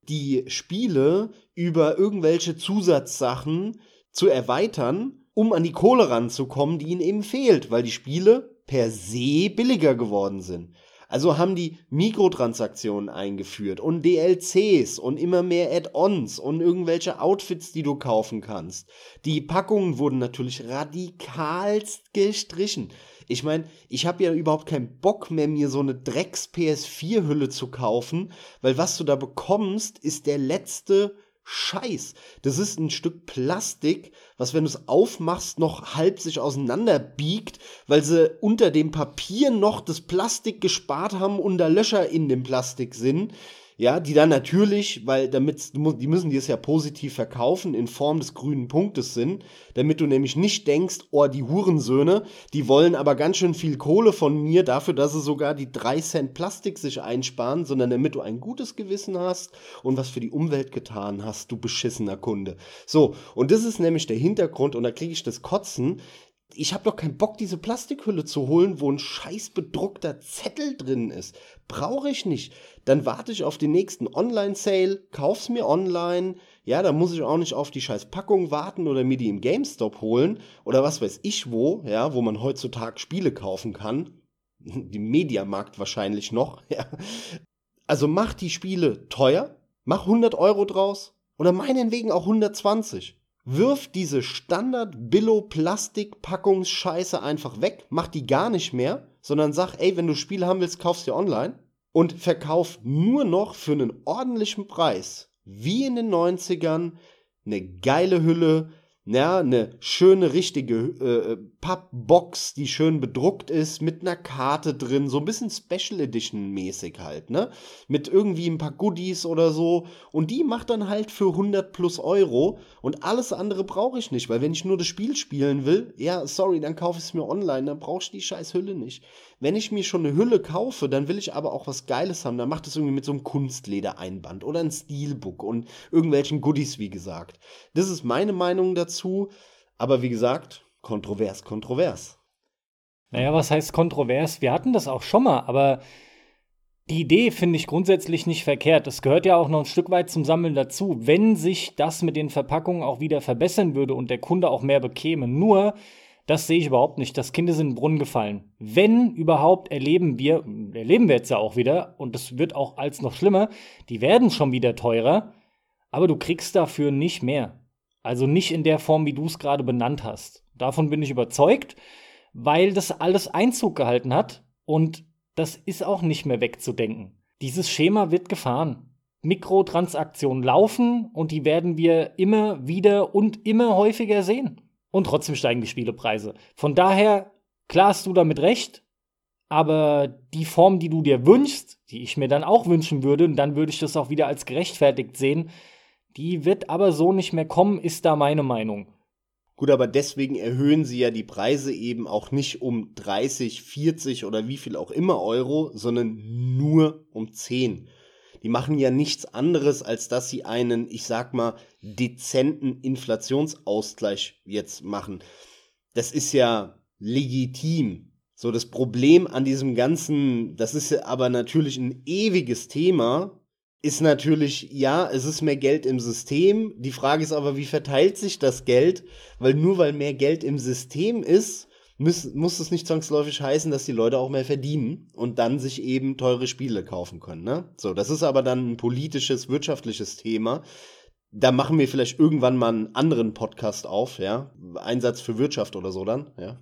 die Spiele über irgendwelche Zusatzsachen zu erweitern, um an die Kohle ranzukommen, die ihnen eben fehlt, weil die Spiele per se billiger geworden sind. Also haben die Mikrotransaktionen eingeführt und DLCs und immer mehr Add-ons und irgendwelche Outfits, die du kaufen kannst. Die Packungen wurden natürlich radikalst gestrichen. Ich meine, ich habe ja überhaupt keinen Bock mehr, mir so eine Drecks-PS4-Hülle zu kaufen, weil was du da bekommst, ist der letzte Scheiß. Das ist ein Stück Plastik, was, wenn du es aufmachst, noch halb sich auseinanderbiegt, weil sie unter dem Papier noch das Plastik gespart haben und da Löcher in dem Plastik sind ja, die dann natürlich, weil damit, die müssen die es ja positiv verkaufen, in Form des grünen Punktes sind, damit du nämlich nicht denkst, oh, die Hurensöhne, die wollen aber ganz schön viel Kohle von mir dafür, dass sie sogar die 3 Cent Plastik sich einsparen, sondern damit du ein gutes Gewissen hast und was für die Umwelt getan hast, du beschissener Kunde. So, und das ist nämlich der Hintergrund und da kriege ich das Kotzen ich habe doch keinen Bock, diese Plastikhülle zu holen, wo ein scheiß bedruckter Zettel drin ist. Brauche ich nicht. Dann warte ich auf den nächsten Online-Sale, kauf's mir online. Ja, da muss ich auch nicht auf die scheiß Packung warten oder mir die im GameStop holen oder was weiß ich wo, ja, wo man heutzutage Spiele kaufen kann. Die Mediamarkt wahrscheinlich noch, ja. Also mach die Spiele teuer, mach 100 Euro draus oder meinetwegen auch 120 wirf diese Standard-Billo-Plastik-Packungsscheiße einfach weg, mach die gar nicht mehr, sondern sag, ey, wenn du Spiele haben willst, kaufst du online und verkauf nur noch für einen ordentlichen Preis, wie in den 90ern, eine geile Hülle, ja, eine schöne, richtige äh, Pappbox, die schön bedruckt ist, mit einer Karte drin, so ein bisschen Special Edition mäßig halt, ne? Mit irgendwie ein paar Goodies oder so. Und die macht dann halt für 100 plus Euro. Und alles andere brauche ich nicht, weil wenn ich nur das Spiel spielen will, ja, sorry, dann kaufe ich es mir online, dann brauche ich die scheiß Hülle nicht. Wenn ich mir schon eine Hülle kaufe, dann will ich aber auch was Geiles haben. Dann macht es irgendwie mit so einem Kunstledereinband oder ein Steelbook und irgendwelchen Goodies, wie gesagt. Das ist meine Meinung dazu. Aber wie gesagt, kontrovers, kontrovers. Naja, was heißt kontrovers? Wir hatten das auch schon mal, aber die Idee finde ich grundsätzlich nicht verkehrt. Das gehört ja auch noch ein Stück weit zum Sammeln dazu. Wenn sich das mit den Verpackungen auch wieder verbessern würde und der Kunde auch mehr bekäme. Nur, das sehe ich überhaupt nicht. Das Kind ist in den Brunnen gefallen. Wenn überhaupt erleben wir, erleben wir jetzt ja auch wieder, und das wird auch als noch schlimmer, die werden schon wieder teurer, aber du kriegst dafür nicht mehr. Also nicht in der Form, wie du es gerade benannt hast. Davon bin ich überzeugt, weil das alles Einzug gehalten hat und das ist auch nicht mehr wegzudenken. Dieses Schema wird gefahren. Mikrotransaktionen laufen und die werden wir immer wieder und immer häufiger sehen. Und trotzdem steigen die Spielepreise. Von daher, klar hast du damit recht, aber die Form, die du dir wünschst, die ich mir dann auch wünschen würde, und dann würde ich das auch wieder als gerechtfertigt sehen, die wird aber so nicht mehr kommen, ist da meine Meinung. Gut, aber deswegen erhöhen sie ja die Preise eben auch nicht um 30, 40 oder wie viel auch immer Euro, sondern nur um 10. Die machen ja nichts anderes, als dass sie einen, ich sag mal, dezenten Inflationsausgleich jetzt machen. Das ist ja legitim. So, das Problem an diesem ganzen, das ist aber natürlich ein ewiges Thema, ist natürlich, ja, es ist mehr Geld im System. Die Frage ist aber, wie verteilt sich das Geld? Weil nur weil mehr Geld im System ist, muss, muss es nicht zwangsläufig heißen, dass die Leute auch mehr verdienen und dann sich eben teure Spiele kaufen können. Ne? So, das ist aber dann ein politisches, wirtschaftliches Thema. Da machen wir vielleicht irgendwann mal einen anderen Podcast auf, ja. Einsatz für Wirtschaft oder so dann, ja.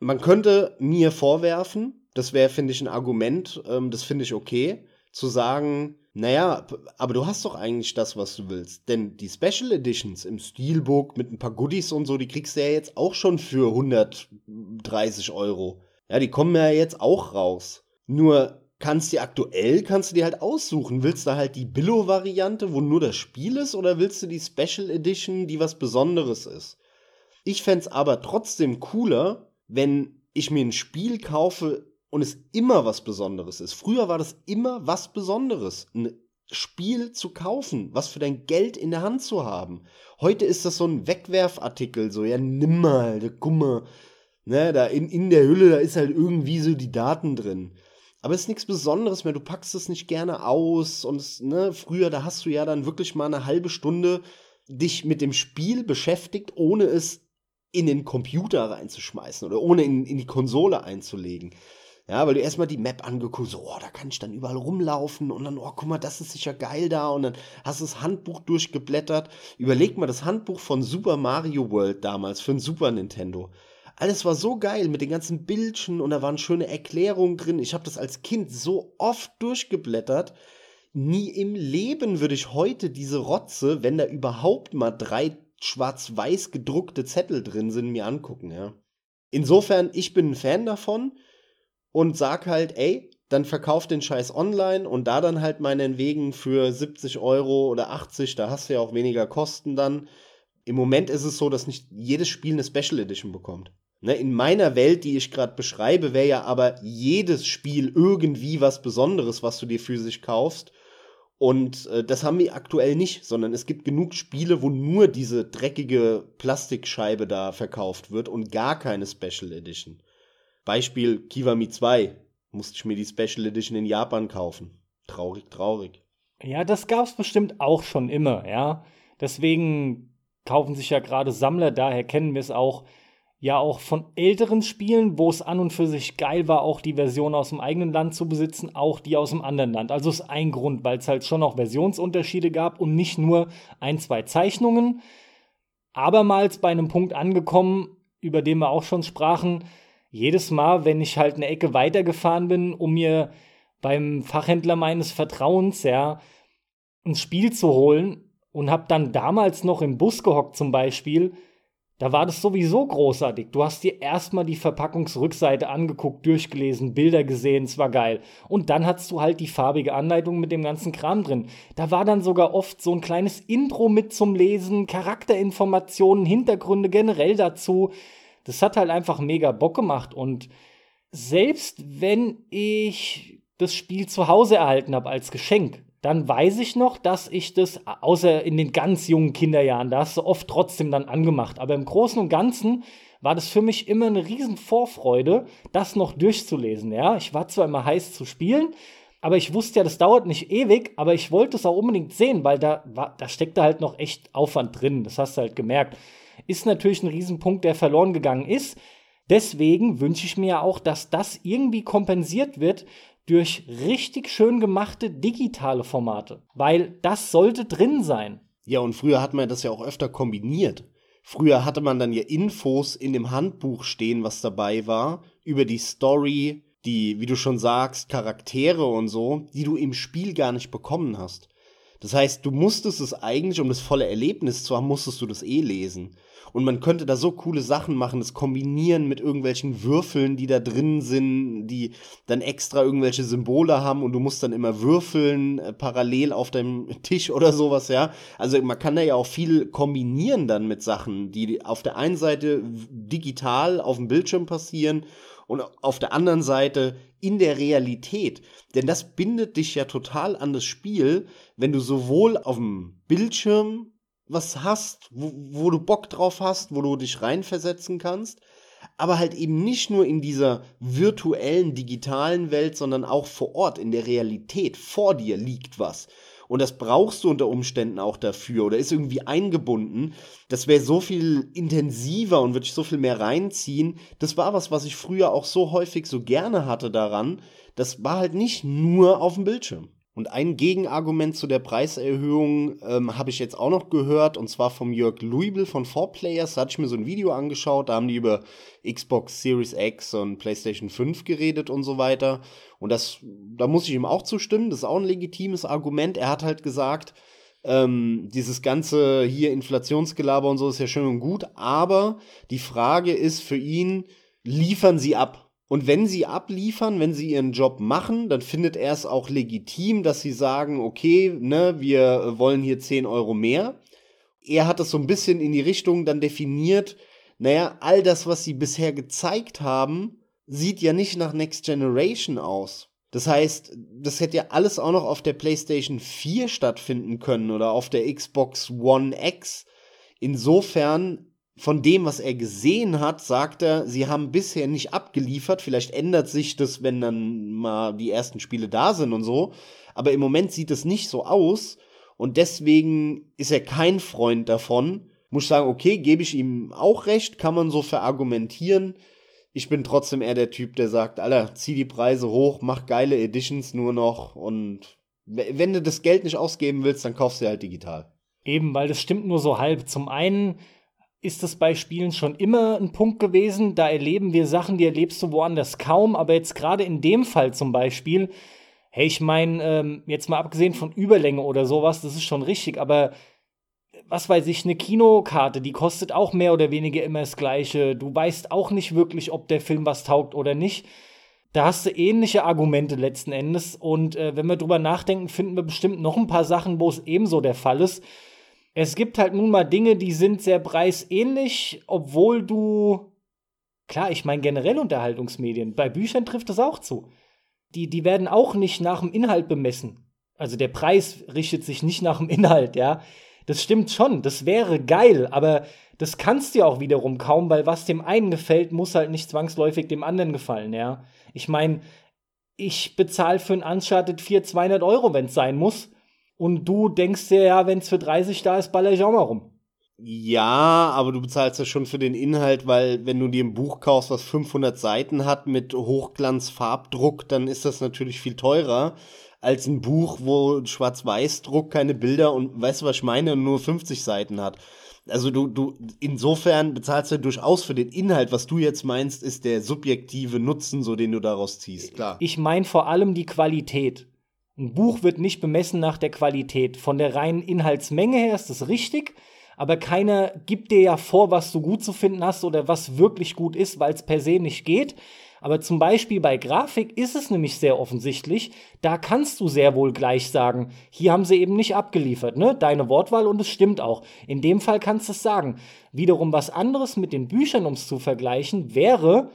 Man könnte mir vorwerfen, das wäre, finde ich, ein Argument, ähm, das finde ich okay, zu sagen, Naja, aber du hast doch eigentlich das, was du willst. Denn die Special Editions im Steelbook mit ein paar Goodies und so, die kriegst du ja jetzt auch schon für 130 Euro. Ja, die kommen ja jetzt auch raus. Nur kannst du aktuell, kannst du dir halt aussuchen. Willst du halt die Billo-Variante, wo nur das Spiel ist, oder willst du die Special Edition, die was Besonderes ist? Ich fände aber trotzdem cooler, wenn ich mir ein Spiel kaufe und es immer was Besonderes ist. Früher war das immer was Besonderes, ein Spiel zu kaufen, was für dein Geld in der Hand zu haben. Heute ist das so ein Wegwerfartikel, so, ja, nimm mal, guck mal, ne, da in, in der Hülle, da ist halt irgendwie so die Daten drin. Aber es ist nichts Besonderes mehr. Du packst es nicht gerne aus. Und es, ne, früher, da hast du ja dann wirklich mal eine halbe Stunde dich mit dem Spiel beschäftigt, ohne es in den Computer reinzuschmeißen oder ohne in, in die Konsole einzulegen. Ja, weil du erstmal die Map angeguckt, so, oh, da kann ich dann überall rumlaufen und dann, oh, guck mal, das ist sicher geil da und dann hast du das Handbuch durchgeblättert. Überleg mal das Handbuch von Super Mario World damals für ein Super Nintendo. Alles war so geil mit den ganzen Bildchen und da waren schöne Erklärungen drin. Ich habe das als Kind so oft durchgeblättert. Nie im Leben würde ich heute diese Rotze, wenn da überhaupt mal drei schwarz-weiß gedruckte Zettel drin sind, mir angucken, ja. Insofern, ich bin ein Fan davon und sag halt, ey, dann verkauf den Scheiß online und da dann halt meinen Wegen für 70 Euro oder 80, da hast du ja auch weniger Kosten dann. Im Moment ist es so, dass nicht jedes Spiel eine Special Edition bekommt. Ne, in meiner Welt, die ich gerade beschreibe, wäre ja aber jedes Spiel irgendwie was Besonderes, was du dir physisch kaufst. Und äh, das haben wir aktuell nicht, sondern es gibt genug Spiele, wo nur diese dreckige Plastikscheibe da verkauft wird und gar keine Special Edition. Beispiel Kiwami 2. Musste ich mir die Special Edition in Japan kaufen. Traurig, traurig. Ja, das gab's bestimmt auch schon immer, ja. Deswegen kaufen sich ja gerade Sammler, daher kennen wir es auch, ja auch von älteren Spielen, wo es an und für sich geil war, auch die Version aus dem eigenen Land zu besitzen, auch die aus dem anderen Land. Also ist ein Grund, weil es halt schon noch Versionsunterschiede gab und nicht nur ein, zwei Zeichnungen. Abermals bei einem Punkt angekommen, über den wir auch schon sprachen, jedes Mal, wenn ich halt eine Ecke weitergefahren bin, um mir beim Fachhändler meines Vertrauens, ja, ein Spiel zu holen und hab dann damals noch im Bus gehockt zum Beispiel, da war das sowieso großartig. Du hast dir erstmal die Verpackungsrückseite angeguckt, durchgelesen, Bilder gesehen, es war geil. Und dann hattest du halt die farbige Anleitung mit dem ganzen Kram drin. Da war dann sogar oft so ein kleines Intro mit zum Lesen, Charakterinformationen, Hintergründe generell dazu. Das hat halt einfach mega Bock gemacht. Und selbst wenn ich das Spiel zu Hause erhalten habe als Geschenk, dann weiß ich noch, dass ich das, außer in den ganz jungen Kinderjahren, da hast du oft trotzdem dann angemacht. Aber im Großen und Ganzen war das für mich immer eine riesen Vorfreude, das noch durchzulesen. Ja, ich war zwar immer heiß zu spielen, aber ich wusste ja, das dauert nicht ewig, aber ich wollte es auch unbedingt sehen, weil da, war, da steckte halt noch echt Aufwand drin. Das hast du halt gemerkt. Ist natürlich ein Riesenpunkt, der verloren gegangen ist. Deswegen wünsche ich mir auch, dass das irgendwie kompensiert wird durch richtig schön gemachte digitale Formate, weil das sollte drin sein. Ja, und früher hat man das ja auch öfter kombiniert. Früher hatte man dann ja Infos in dem Handbuch stehen, was dabei war, über die Story, die, wie du schon sagst, Charaktere und so, die du im Spiel gar nicht bekommen hast. Das heißt, du musstest es eigentlich, um das volle Erlebnis zu haben, musstest du das eh lesen. Und man könnte da so coole Sachen machen, das kombinieren mit irgendwelchen Würfeln, die da drin sind, die dann extra irgendwelche Symbole haben und du musst dann immer würfeln, äh, parallel auf deinem Tisch oder sowas, ja. Also man kann da ja auch viel kombinieren dann mit Sachen, die auf der einen Seite digital auf dem Bildschirm passieren und auf der anderen Seite in der Realität. Denn das bindet dich ja total an das Spiel, wenn du sowohl auf dem Bildschirm was hast, wo, wo du Bock drauf hast, wo du dich reinversetzen kannst, aber halt eben nicht nur in dieser virtuellen, digitalen Welt, sondern auch vor Ort, in der Realität. Vor dir liegt was. Und das brauchst du unter Umständen auch dafür oder ist irgendwie eingebunden. Das wäre so viel intensiver und würde ich so viel mehr reinziehen. Das war was, was ich früher auch so häufig so gerne hatte daran. Das war halt nicht nur auf dem Bildschirm. Und ein Gegenargument zu der Preiserhöhung ähm, habe ich jetzt auch noch gehört, und zwar vom Jörg Luibel von 4Players. Da hatte ich mir so ein Video angeschaut, da haben die über Xbox Series X und PlayStation 5 geredet und so weiter. Und das, da muss ich ihm auch zustimmen, das ist auch ein legitimes Argument. Er hat halt gesagt, ähm, dieses ganze hier Inflationsgelaber und so ist ja schön und gut, aber die Frage ist für ihn, liefern sie ab? Und wenn sie abliefern, wenn sie ihren Job machen, dann findet er es auch legitim, dass sie sagen, okay, ne, wir wollen hier 10 Euro mehr. Er hat es so ein bisschen in die Richtung dann definiert, naja, all das, was sie bisher gezeigt haben, sieht ja nicht nach Next Generation aus. Das heißt, das hätte ja alles auch noch auf der PlayStation 4 stattfinden können oder auf der Xbox One X. Insofern von dem, was er gesehen hat, sagt er, sie haben bisher nicht abgeliefert. Vielleicht ändert sich das, wenn dann mal die ersten Spiele da sind und so. Aber im Moment sieht es nicht so aus. Und deswegen ist er kein Freund davon. Muss sagen, okay, gebe ich ihm auch recht, kann man so verargumentieren. Ich bin trotzdem eher der Typ, der sagt, Alter, zieh die Preise hoch, mach geile Editions nur noch und wenn du das Geld nicht ausgeben willst, dann kaufst du halt digital. Eben, weil das stimmt nur so halb. Zum einen ist das bei Spielen schon immer ein Punkt gewesen. Da erleben wir Sachen, die erlebst du woanders kaum. Aber jetzt gerade in dem Fall zum Beispiel, hey, ich meine, ähm, jetzt mal abgesehen von Überlänge oder sowas, das ist schon richtig. Aber was weiß ich, eine Kinokarte, die kostet auch mehr oder weniger immer das Gleiche. Du weißt auch nicht wirklich, ob der Film was taugt oder nicht. Da hast du ähnliche Argumente letzten Endes. Und äh, wenn wir drüber nachdenken, finden wir bestimmt noch ein paar Sachen, wo es ebenso der Fall ist. Es gibt halt nun mal Dinge, die sind sehr preisähnlich, obwohl du. Klar, ich meine generell Unterhaltungsmedien. Bei Büchern trifft das auch zu. Die, die werden auch nicht nach dem Inhalt bemessen. Also der Preis richtet sich nicht nach dem Inhalt, ja. Das stimmt schon, das wäre geil, aber das kannst du ja auch wiederum kaum, weil was dem einen gefällt, muss halt nicht zwangsläufig dem anderen gefallen, ja. Ich meine, ich bezahle für ein Uncharted 4 200 Euro, wenn es sein muss. Und du denkst dir, ja, wenn es für 30 da ist, baller ich auch mal rum. Ja, aber du bezahlst ja schon für den Inhalt, weil wenn du dir ein Buch kaufst, was 500 Seiten hat mit Hochglanz-Farbdruck, dann ist das natürlich viel teurer als ein Buch, wo Schwarz-Weiß-Druck keine Bilder und weißt du, was ich meine, nur 50 Seiten hat. Also du, du, insofern bezahlst du durchaus für den Inhalt, was du jetzt meinst, ist der subjektive Nutzen, so den du daraus ziehst, klar. Ich meine vor allem die Qualität. Ein Buch wird nicht bemessen nach der Qualität. Von der reinen Inhaltsmenge her ist das richtig, aber keiner gibt dir ja vor, was du gut zu finden hast oder was wirklich gut ist, weil es per se nicht geht. Aber zum Beispiel bei Grafik ist es nämlich sehr offensichtlich. Da kannst du sehr wohl gleich sagen, hier haben sie eben nicht abgeliefert, ne? Deine Wortwahl und es stimmt auch. In dem Fall kannst du es sagen. Wiederum was anderes mit den Büchern, um es zu vergleichen, wäre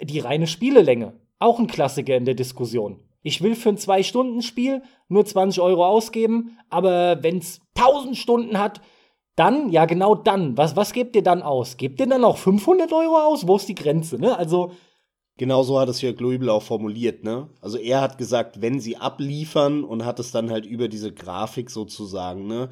die reine Spielelänge. Auch ein Klassiker in der Diskussion. Ich will für ein Zwei-Stunden-Spiel nur 20 Euro ausgeben, aber wenn es 1000 Stunden hat, dann, ja genau dann, was, was gebt ihr dann aus? Gebt ihr dann auch 500 Euro aus? Wo ist die Grenze, ne? Also. Genau so hat es Jörg Löbel auch formuliert, ne? Also er hat gesagt, wenn sie abliefern und hat es dann halt über diese Grafik sozusagen, ne?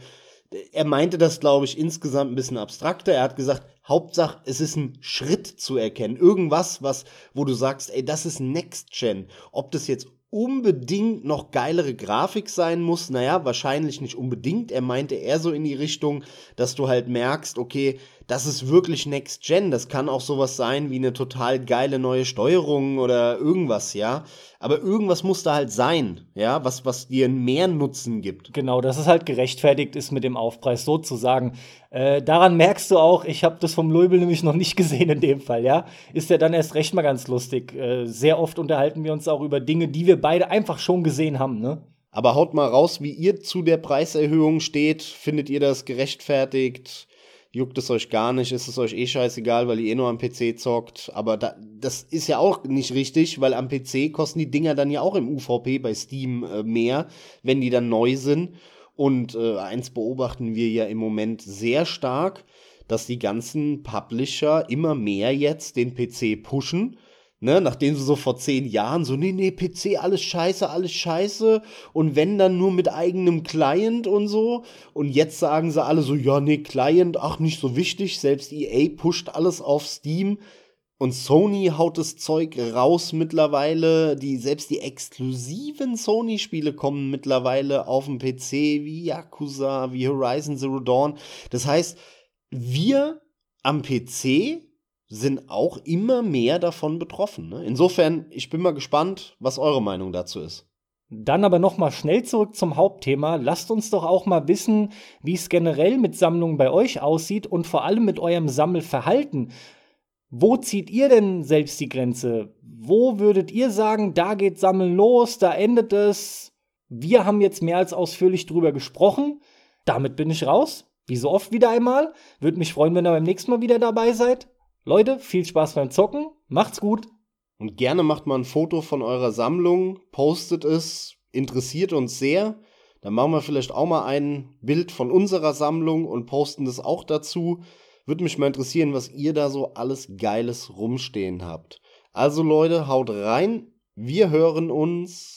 Er meinte das, glaube ich, insgesamt ein bisschen abstrakter. Er hat gesagt, Hauptsache, es ist ein Schritt zu erkennen. Irgendwas, was, wo du sagst, ey, das ist Next Gen. Ob das jetzt unbedingt noch geilere Grafik sein muss. Naja, wahrscheinlich nicht unbedingt. Er meinte eher so in die Richtung, dass du halt merkst, okay, das ist wirklich Next Gen. Das kann auch sowas sein wie eine total geile neue Steuerung oder irgendwas, ja. Aber irgendwas muss da halt sein, ja, was, was dir mehr Nutzen gibt. Genau, dass es halt gerechtfertigt ist mit dem Aufpreis sozusagen. Äh, daran merkst du auch, ich habe das vom Löbel nämlich noch nicht gesehen in dem Fall, ja. Ist ja dann erst recht mal ganz lustig. Äh, sehr oft unterhalten wir uns auch über Dinge, die wir beide einfach schon gesehen haben, ne? Aber haut mal raus, wie ihr zu der Preiserhöhung steht. Findet ihr das gerechtfertigt? Juckt es euch gar nicht, ist es euch eh scheißegal, weil ihr eh nur am PC zockt. Aber da, das ist ja auch nicht richtig, weil am PC kosten die Dinger dann ja auch im UVP bei Steam äh, mehr, wenn die dann neu sind. Und äh, eins beobachten wir ja im Moment sehr stark, dass die ganzen Publisher immer mehr jetzt den PC pushen Ne, nachdem sie so vor zehn Jahren so, nee, nee, PC, alles scheiße, alles scheiße. Und wenn dann nur mit eigenem Client und so. Und jetzt sagen sie alle so, ja, nee, Client, ach, nicht so wichtig. Selbst EA pusht alles auf Steam. Und Sony haut das Zeug raus mittlerweile. Die, selbst die exklusiven Sony-Spiele kommen mittlerweile auf dem PC, wie Yakuza, wie Horizon Zero Dawn. Das heißt, wir am PC sind auch immer mehr davon betroffen. Ne? Insofern, ich bin mal gespannt, was eure Meinung dazu ist. Dann aber noch mal schnell zurück zum Hauptthema. Lasst uns doch auch mal wissen, wie es generell mit Sammlungen bei euch aussieht und vor allem mit eurem Sammelverhalten. Wo zieht ihr denn selbst die Grenze? Wo würdet ihr sagen, da geht Sammeln los, da endet es? Wir haben jetzt mehr als ausführlich drüber gesprochen. Damit bin ich raus. Wie so oft wieder einmal. Würde mich freuen, wenn ihr beim nächsten Mal wieder dabei seid. Leute, viel Spaß beim Zocken. Macht's gut. Und gerne macht mal ein Foto von eurer Sammlung, postet es, interessiert uns sehr. Dann machen wir vielleicht auch mal ein Bild von unserer Sammlung und posten das auch dazu. Würde mich mal interessieren, was ihr da so alles Geiles rumstehen habt. Also Leute, haut rein. Wir hören uns.